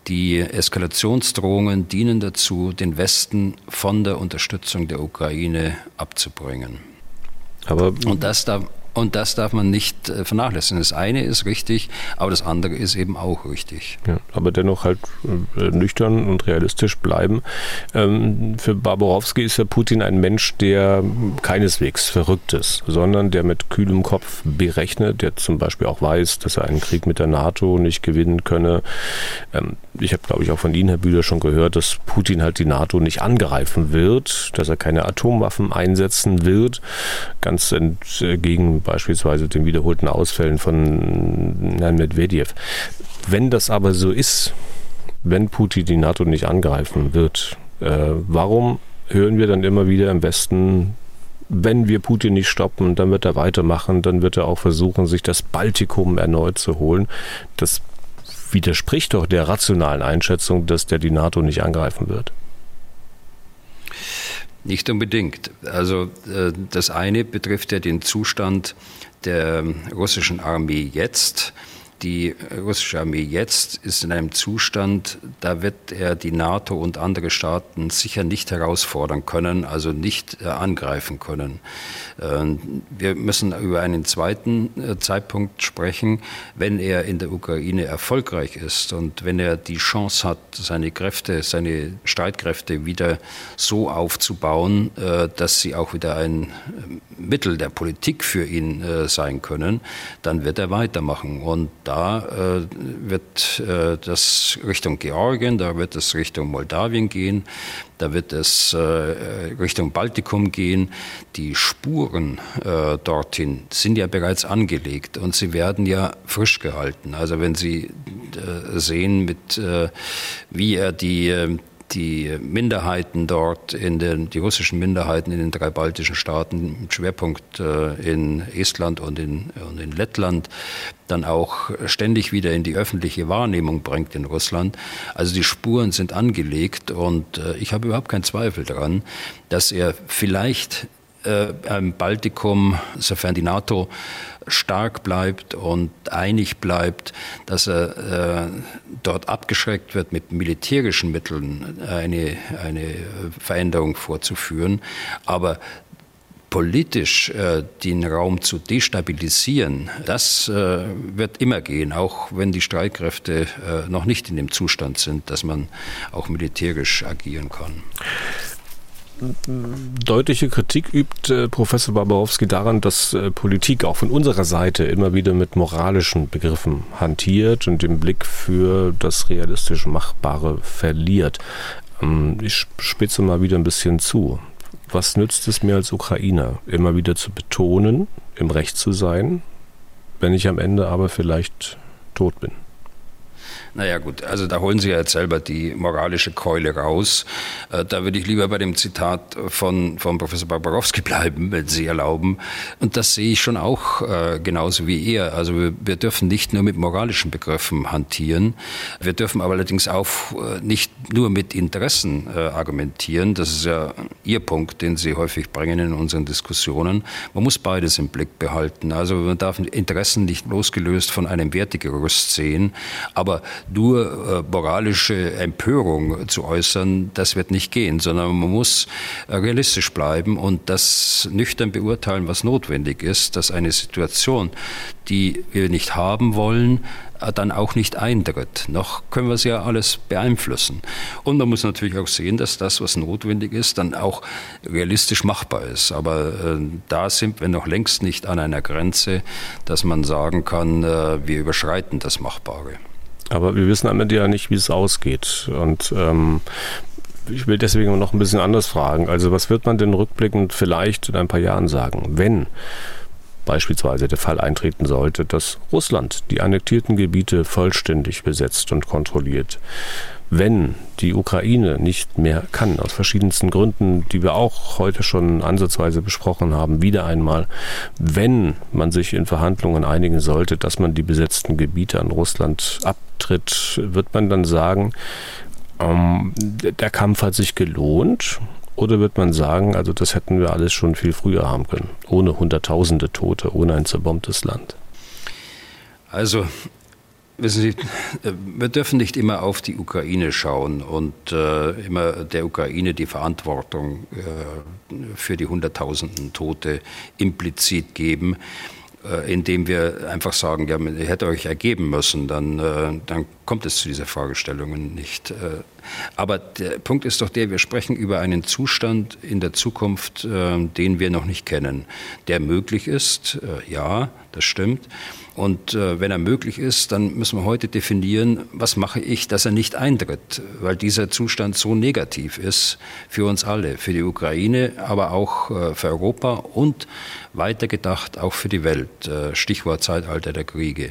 Die Eskalationsdrohungen dienen dazu, den Westen von der Unterstützung der Ukraine abzubringen. Aber und das darf, und das darf man nicht äh, vernachlässigen. Das eine ist richtig, aber das andere ist eben auch richtig.
Ja, aber dennoch halt äh, nüchtern und realistisch bleiben. Ähm, für Barborowski ist ja Putin ein Mensch, der keineswegs verrückt ist, sondern der mit kühlem Kopf berechnet, der zum Beispiel auch weiß, dass er einen Krieg mit der NATO nicht gewinnen könne. Ähm, ich habe, glaube ich, auch von Ihnen, Herr Bühler, schon gehört, dass Putin halt die NATO nicht angreifen wird, dass er keine Atomwaffen einsetzen wird, ganz entgegen beispielsweise den wiederholten Ausfällen von Herrn Medvedev. Wenn das aber so ist, wenn Putin die NATO nicht angreifen wird, äh, warum hören wir dann immer wieder im Westen, wenn wir Putin nicht stoppen, dann wird er weitermachen, dann wird er auch versuchen, sich das Baltikum erneut zu holen. Das widerspricht doch der rationalen Einschätzung, dass der die NATO nicht angreifen wird.
Nicht unbedingt. Also äh, das eine betrifft ja den Zustand der russischen Armee jetzt die russische Armee jetzt ist in einem Zustand, da wird er die NATO und andere Staaten sicher nicht herausfordern können, also nicht äh, angreifen können. Ähm, wir müssen über einen zweiten äh, Zeitpunkt sprechen, wenn er in der Ukraine erfolgreich ist und wenn er die Chance hat, seine Kräfte, seine Streitkräfte wieder so aufzubauen, äh, dass sie auch wieder ein Mittel der Politik für ihn sein können, dann wird er weitermachen. Und da äh, wird äh, das Richtung Georgien, da wird es Richtung Moldawien gehen, da wird es äh, Richtung Baltikum gehen. Die Spuren dorthin sind ja bereits angelegt und sie werden ja frisch gehalten. Also wenn Sie sehen, mit, wie er die die Minderheiten dort, in den, die russischen Minderheiten in den drei baltischen Staaten, mit Schwerpunkt äh, in Estland und in, und in Lettland, dann auch ständig wieder in die öffentliche Wahrnehmung bringt in Russland. Also die Spuren sind angelegt und äh, ich habe überhaupt keinen Zweifel daran, dass er vielleicht äh, im Baltikum, sofern die NATO stark bleibt und einig bleibt, dass er äh, dort abgeschreckt wird, mit militärischen Mitteln eine, eine Veränderung vorzuführen. Aber politisch äh, den Raum zu destabilisieren, das äh, wird immer gehen, auch wenn die Streitkräfte äh, noch nicht in dem Zustand sind, dass man auch militärisch agieren kann
deutliche Kritik übt äh, Professor Barbarowski daran, dass äh, Politik auch von unserer Seite immer wieder mit moralischen Begriffen hantiert und den Blick für das realistisch Machbare verliert. Ähm, ich spitze mal wieder ein bisschen zu. Was nützt es mir als Ukrainer, immer wieder zu betonen, im Recht zu sein, wenn ich am Ende aber vielleicht tot bin?
Naja gut, also da holen Sie ja jetzt selber die moralische Keule raus. Äh, da würde ich lieber bei dem Zitat von, von Professor Barbarowski bleiben, wenn Sie erlauben. Und das sehe ich schon auch äh, genauso wie er. Also wir, wir dürfen nicht nur mit moralischen Begriffen hantieren. Wir dürfen aber allerdings auch äh, nicht nur mit Interessen äh, argumentieren. Das ist ja Ihr Punkt, den Sie häufig bringen in unseren Diskussionen. Man muss beides im Blick behalten. Also man darf Interessen nicht losgelöst von einem Wertegerüst sehen. Aber nur moralische Empörung zu äußern, das wird nicht gehen, sondern man muss realistisch bleiben und das nüchtern beurteilen, was notwendig ist, dass eine Situation, die wir nicht haben wollen, dann auch nicht eintritt. Noch können wir es ja alles beeinflussen. Und man muss natürlich auch sehen, dass das, was notwendig ist, dann auch realistisch machbar ist. Aber äh, da sind wir noch längst nicht an einer Grenze, dass man sagen kann, äh, wir überschreiten das Machbare.
Aber wir wissen am Ende ja nicht, wie es ausgeht. Und ähm, ich will deswegen noch ein bisschen anders fragen. Also was wird man denn rückblickend vielleicht in ein paar Jahren sagen, wenn beispielsweise der Fall eintreten sollte, dass Russland die annektierten Gebiete vollständig besetzt und kontrolliert. Wenn die Ukraine nicht mehr kann, aus verschiedensten Gründen, die wir auch heute schon ansatzweise besprochen haben, wieder einmal, wenn man sich in Verhandlungen einigen sollte, dass man die besetzten Gebiete an Russland abtritt, wird man dann sagen, ähm, der Kampf hat sich gelohnt oder wird man sagen, also das hätten wir alles schon viel früher haben können, ohne Hunderttausende Tote, ohne ein zerbombtes Land?
Also, wissen Sie, wir dürfen nicht immer auf die Ukraine schauen und äh, immer der Ukraine die Verantwortung äh, für die Hunderttausenden Tote implizit geben. Äh, indem wir einfach sagen, ja, ihr hättet euch ergeben müssen, dann, äh, dann kommt es zu diesen Fragestellungen nicht. Äh, aber der Punkt ist doch der, wir sprechen über einen Zustand in der Zukunft, den wir noch nicht kennen, der möglich ist, ja, das stimmt. Und äh, wenn er möglich ist, dann müssen wir heute definieren, was mache ich, dass er nicht eintritt, weil dieser Zustand so negativ ist für uns alle, für die Ukraine, aber auch äh, für Europa und weitergedacht auch für die Welt. Äh, Stichwort Zeitalter der Kriege.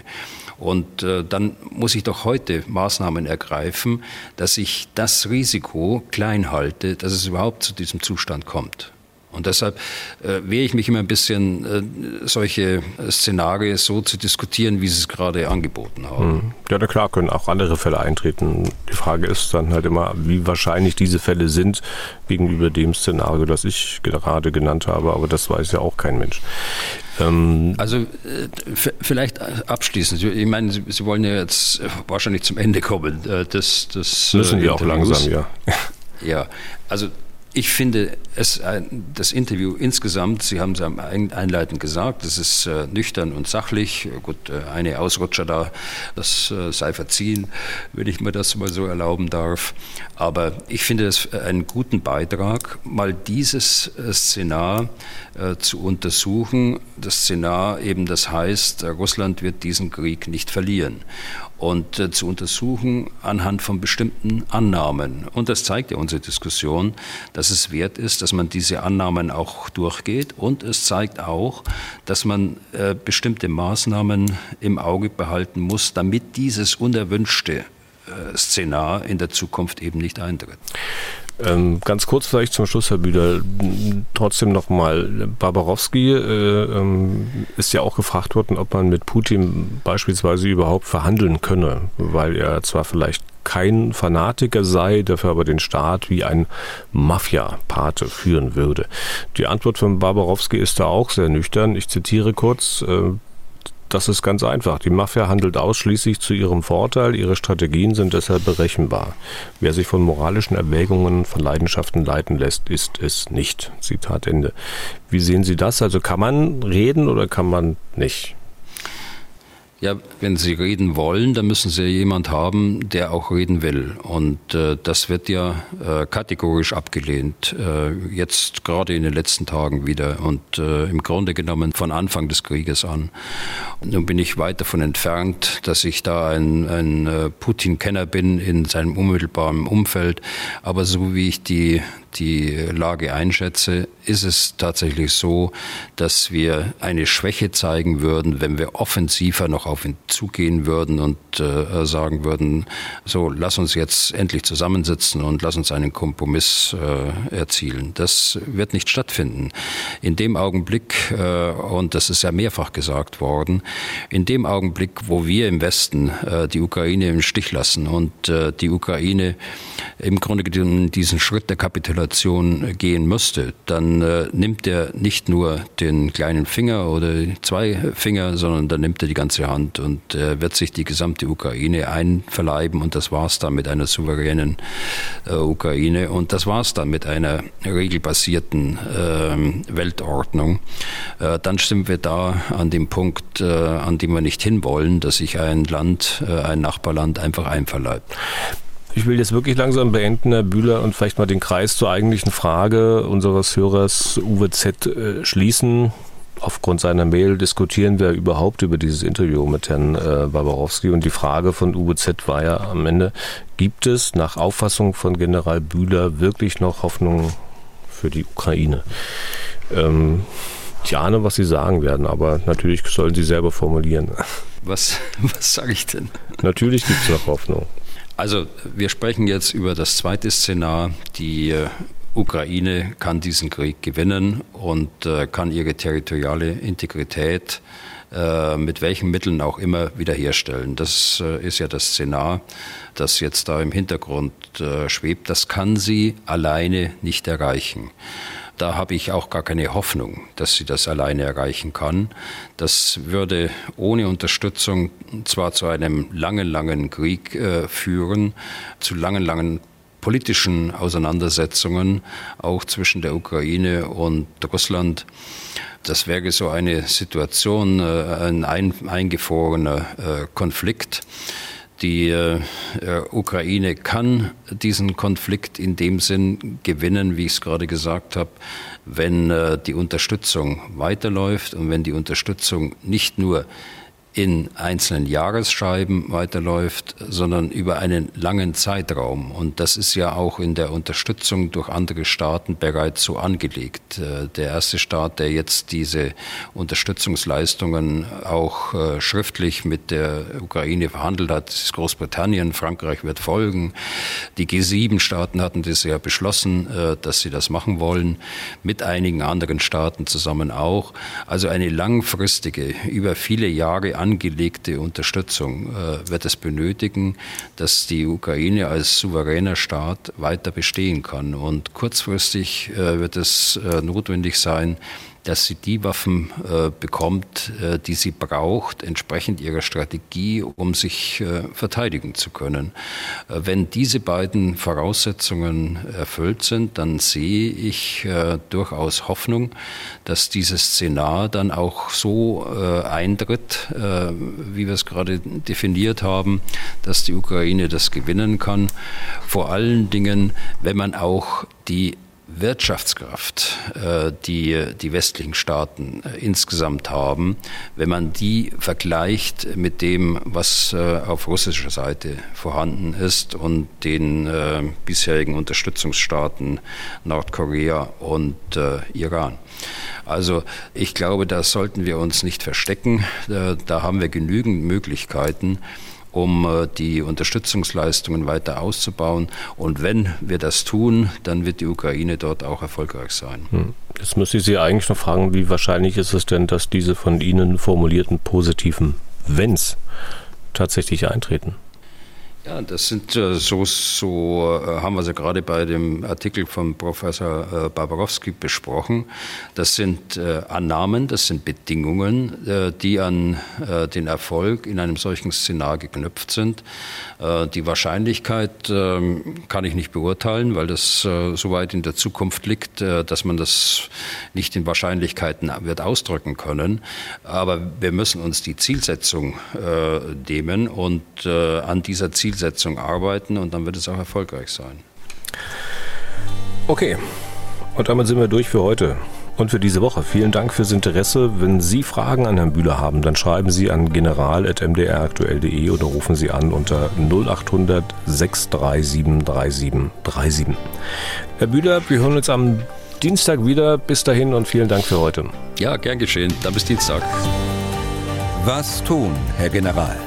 Und äh, dann muss ich doch heute Maßnahmen ergreifen, dass ich das Risiko klein halte, dass es überhaupt zu diesem Zustand kommt. Und deshalb äh, wehre ich mich immer ein bisschen, äh, solche Szenarien so zu diskutieren, wie Sie es gerade angeboten haben. Hm.
Ja, na klar, können auch andere Fälle eintreten. Die Frage ist dann halt immer, wie wahrscheinlich diese Fälle sind gegenüber dem Szenario, das ich gerade genannt habe. Aber das weiß ja auch kein Mensch.
Ähm also äh, vielleicht abschließend. Ich meine, Sie, Sie, wollen ja jetzt wahrscheinlich zum Ende kommen.
Äh, das, das müssen wir auch langsam, ja.
Ja, also ich finde es, das Interview insgesamt, Sie haben es einleitend gesagt, es ist äh, nüchtern und sachlich. Gut, äh, eine Ausrutscher da, das äh, sei verziehen, wenn ich mir das mal so erlauben darf. Aber ich finde es einen guten Beitrag, mal dieses Szenar zu untersuchen. Das Szenar eben, das heißt, Russland wird diesen Krieg nicht verlieren und zu untersuchen anhand von bestimmten Annahmen. Und das zeigt ja unsere Diskussion, dass es wert ist, dass man diese Annahmen auch durchgeht. Und es zeigt auch, dass man äh, bestimmte Maßnahmen im Auge behalten muss, damit dieses unerwünschte äh, Szenar in der Zukunft eben nicht eintritt.
Ähm, ganz kurz vielleicht zum Schluss, Herr Büder, trotzdem nochmal, Barbarowski äh, ähm, ist ja auch gefragt worden, ob man mit Putin beispielsweise überhaupt verhandeln könne, weil er zwar vielleicht kein Fanatiker sei, dafür aber den Staat wie ein Mafia-Pate führen würde. Die Antwort von Barbarowski ist da auch sehr nüchtern. Ich zitiere kurz, äh, das ist ganz einfach. Die Mafia handelt ausschließlich zu ihrem Vorteil. Ihre Strategien sind deshalb berechenbar. Wer sich von moralischen Erwägungen, von Leidenschaften leiten lässt, ist es nicht. Zitat Ende. Wie sehen Sie das? Also kann man reden oder kann man nicht?
Ja, wenn Sie reden wollen, dann müssen Sie jemand haben, der auch reden will. Und äh, das wird ja äh, kategorisch abgelehnt, äh, jetzt gerade in den letzten Tagen wieder und äh, im Grunde genommen von Anfang des Krieges an. Und nun bin ich weit davon entfernt, dass ich da ein, ein äh, Putin-Kenner bin in seinem unmittelbaren Umfeld. Aber so wie ich die, die Lage einschätze, ist es tatsächlich so, dass wir eine Schwäche zeigen würden, wenn wir offensiver noch auf ihn zugehen würden und äh, sagen würden, so lass uns jetzt endlich zusammensitzen und lass uns einen Kompromiss äh, erzielen. Das wird nicht stattfinden. In dem Augenblick, äh, und das ist ja mehrfach gesagt worden, in dem Augenblick, wo wir im Westen äh, die Ukraine im Stich lassen und äh, die Ukraine im Grunde genommen diesen Schritt der Kapitulation gehen müsste, dann äh, nimmt er nicht nur den kleinen Finger oder zwei Finger, sondern dann nimmt er die ganze Hand und äh, wird sich die gesamte Ukraine einverleiben und das war's dann mit einer souveränen äh, Ukraine und das war's dann mit einer regelbasierten ähm, Weltordnung. Äh, dann sind wir da an dem Punkt, äh, an dem wir nicht hinwollen, dass sich ein Land, äh, ein Nachbarland einfach einverleibt.
Ich will jetzt wirklich langsam beenden, Herr Bühler, und vielleicht mal den Kreis zur eigentlichen Frage unseres Hörers Uwe Z. Äh, schließen. Aufgrund seiner Mail diskutieren wir überhaupt über dieses Interview mit Herrn äh, Barbarowski. Und die Frage von Uwe Z. war ja am Ende, gibt es nach Auffassung von General Bühler wirklich noch Hoffnung für die Ukraine? Ähm, ich ahne, was Sie sagen werden, aber natürlich sollen Sie selber formulieren.
Was, was sage ich denn?
Natürlich gibt es noch Hoffnung.
Also wir sprechen jetzt über das zweite Szenar. Die äh, Ukraine kann diesen Krieg gewinnen und äh, kann ihre territoriale Integrität äh, mit welchen Mitteln auch immer wiederherstellen. Das ist ja das Szenar, das jetzt da im Hintergrund schwebt. Das kann sie alleine nicht erreichen. Da habe ich auch gar keine Hoffnung, dass sie das alleine erreichen kann. Das würde ohne Unterstützung zwar zu einem langen, langen Krieg äh, führen, zu langen, langen politischen Auseinandersetzungen, auch zwischen der Ukraine und Russland. Das wäre so eine Situation, äh, ein eingefrorener äh, Konflikt. Die äh, Ukraine kann diesen Konflikt in dem Sinn gewinnen, wie ich es gerade gesagt habe, wenn äh, die Unterstützung weiterläuft und wenn die Unterstützung nicht nur in einzelnen Jahresscheiben weiterläuft, sondern über einen langen Zeitraum. Und das ist ja auch in der Unterstützung durch andere Staaten bereits so angelegt. Äh, der erste Staat, der jetzt diese Unterstützungsleistungen auch äh, schriftlich mit der Ukraine verhandelt hat, ist Großbritannien. Frankreich wird folgen. Die G7-Staaten hatten das ja beschlossen, äh, dass sie das machen wollen, mit einigen anderen Staaten zusammen auch. Also eine langfristige, über viele Jahre angelegte Unterstützung äh, wird es benötigen, dass die Ukraine als souveräner Staat weiter bestehen kann. Und kurzfristig äh, wird es äh, notwendig sein, dass sie die Waffen äh, bekommt, äh, die sie braucht, entsprechend ihrer Strategie, um sich äh, verteidigen zu können. Äh, wenn diese beiden Voraussetzungen erfüllt sind, dann sehe ich äh, durchaus Hoffnung, dass dieses Szenar dann auch so äh, eintritt, wie wir es gerade definiert haben, dass die Ukraine das gewinnen kann. Vor allen Dingen, wenn man auch die Wirtschaftskraft, äh, die die westlichen Staaten äh, insgesamt haben, wenn man die vergleicht mit dem, was äh, auf russischer Seite vorhanden ist und den bisherigen Unterstützungsstaaten Nordkorea und Iran. Also ich glaube, da sollten wir uns nicht verstecken. Da haben wir genügend Möglichkeiten, um äh, die Unterstützungsleistungen weiter auszubauen. Und wenn wir das tun, dann wird die Ukraine dort auch erfolgreich sein. Hm.
Jetzt müsste ich Sie eigentlich noch fragen, wie wahrscheinlich ist es denn, dass diese von Ihnen formulierten positiven Wenns tatsächlich eintreten?
Ja, das sind äh, so, so äh, haben wir sie gerade bei dem Artikel von Professor äh, Barbarowski besprochen. Das sind Annahmen, das sind Bedingungen, die an den Erfolg in einem solchen Szenar geknüpft sind. Die Wahrscheinlichkeit ähm, kann ich nicht beurteilen, weil das so weit in der Zukunft liegt, dass man das nicht in Wahrscheinlichkeiten wird ausdrücken können. Aber wir müssen uns die Zielsetzung nehmen und an dieser Zielsetzung Zielsetzung arbeiten und dann wird es auch erfolgreich sein.
Okay, und damit sind wir durch für heute und für diese Woche. Vielen Dank fürs Interesse. Wenn Sie Fragen an Herrn Bühler haben, dann schreiben Sie an general.mdraktuell.de oder rufen Sie an unter 0800 637 3737. Herr Bühler, wir hören uns am Dienstag wieder. Bis dahin und vielen Dank für heute.
Ja, gern geschehen. Dann bis Dienstag.
Was tun, Herr General?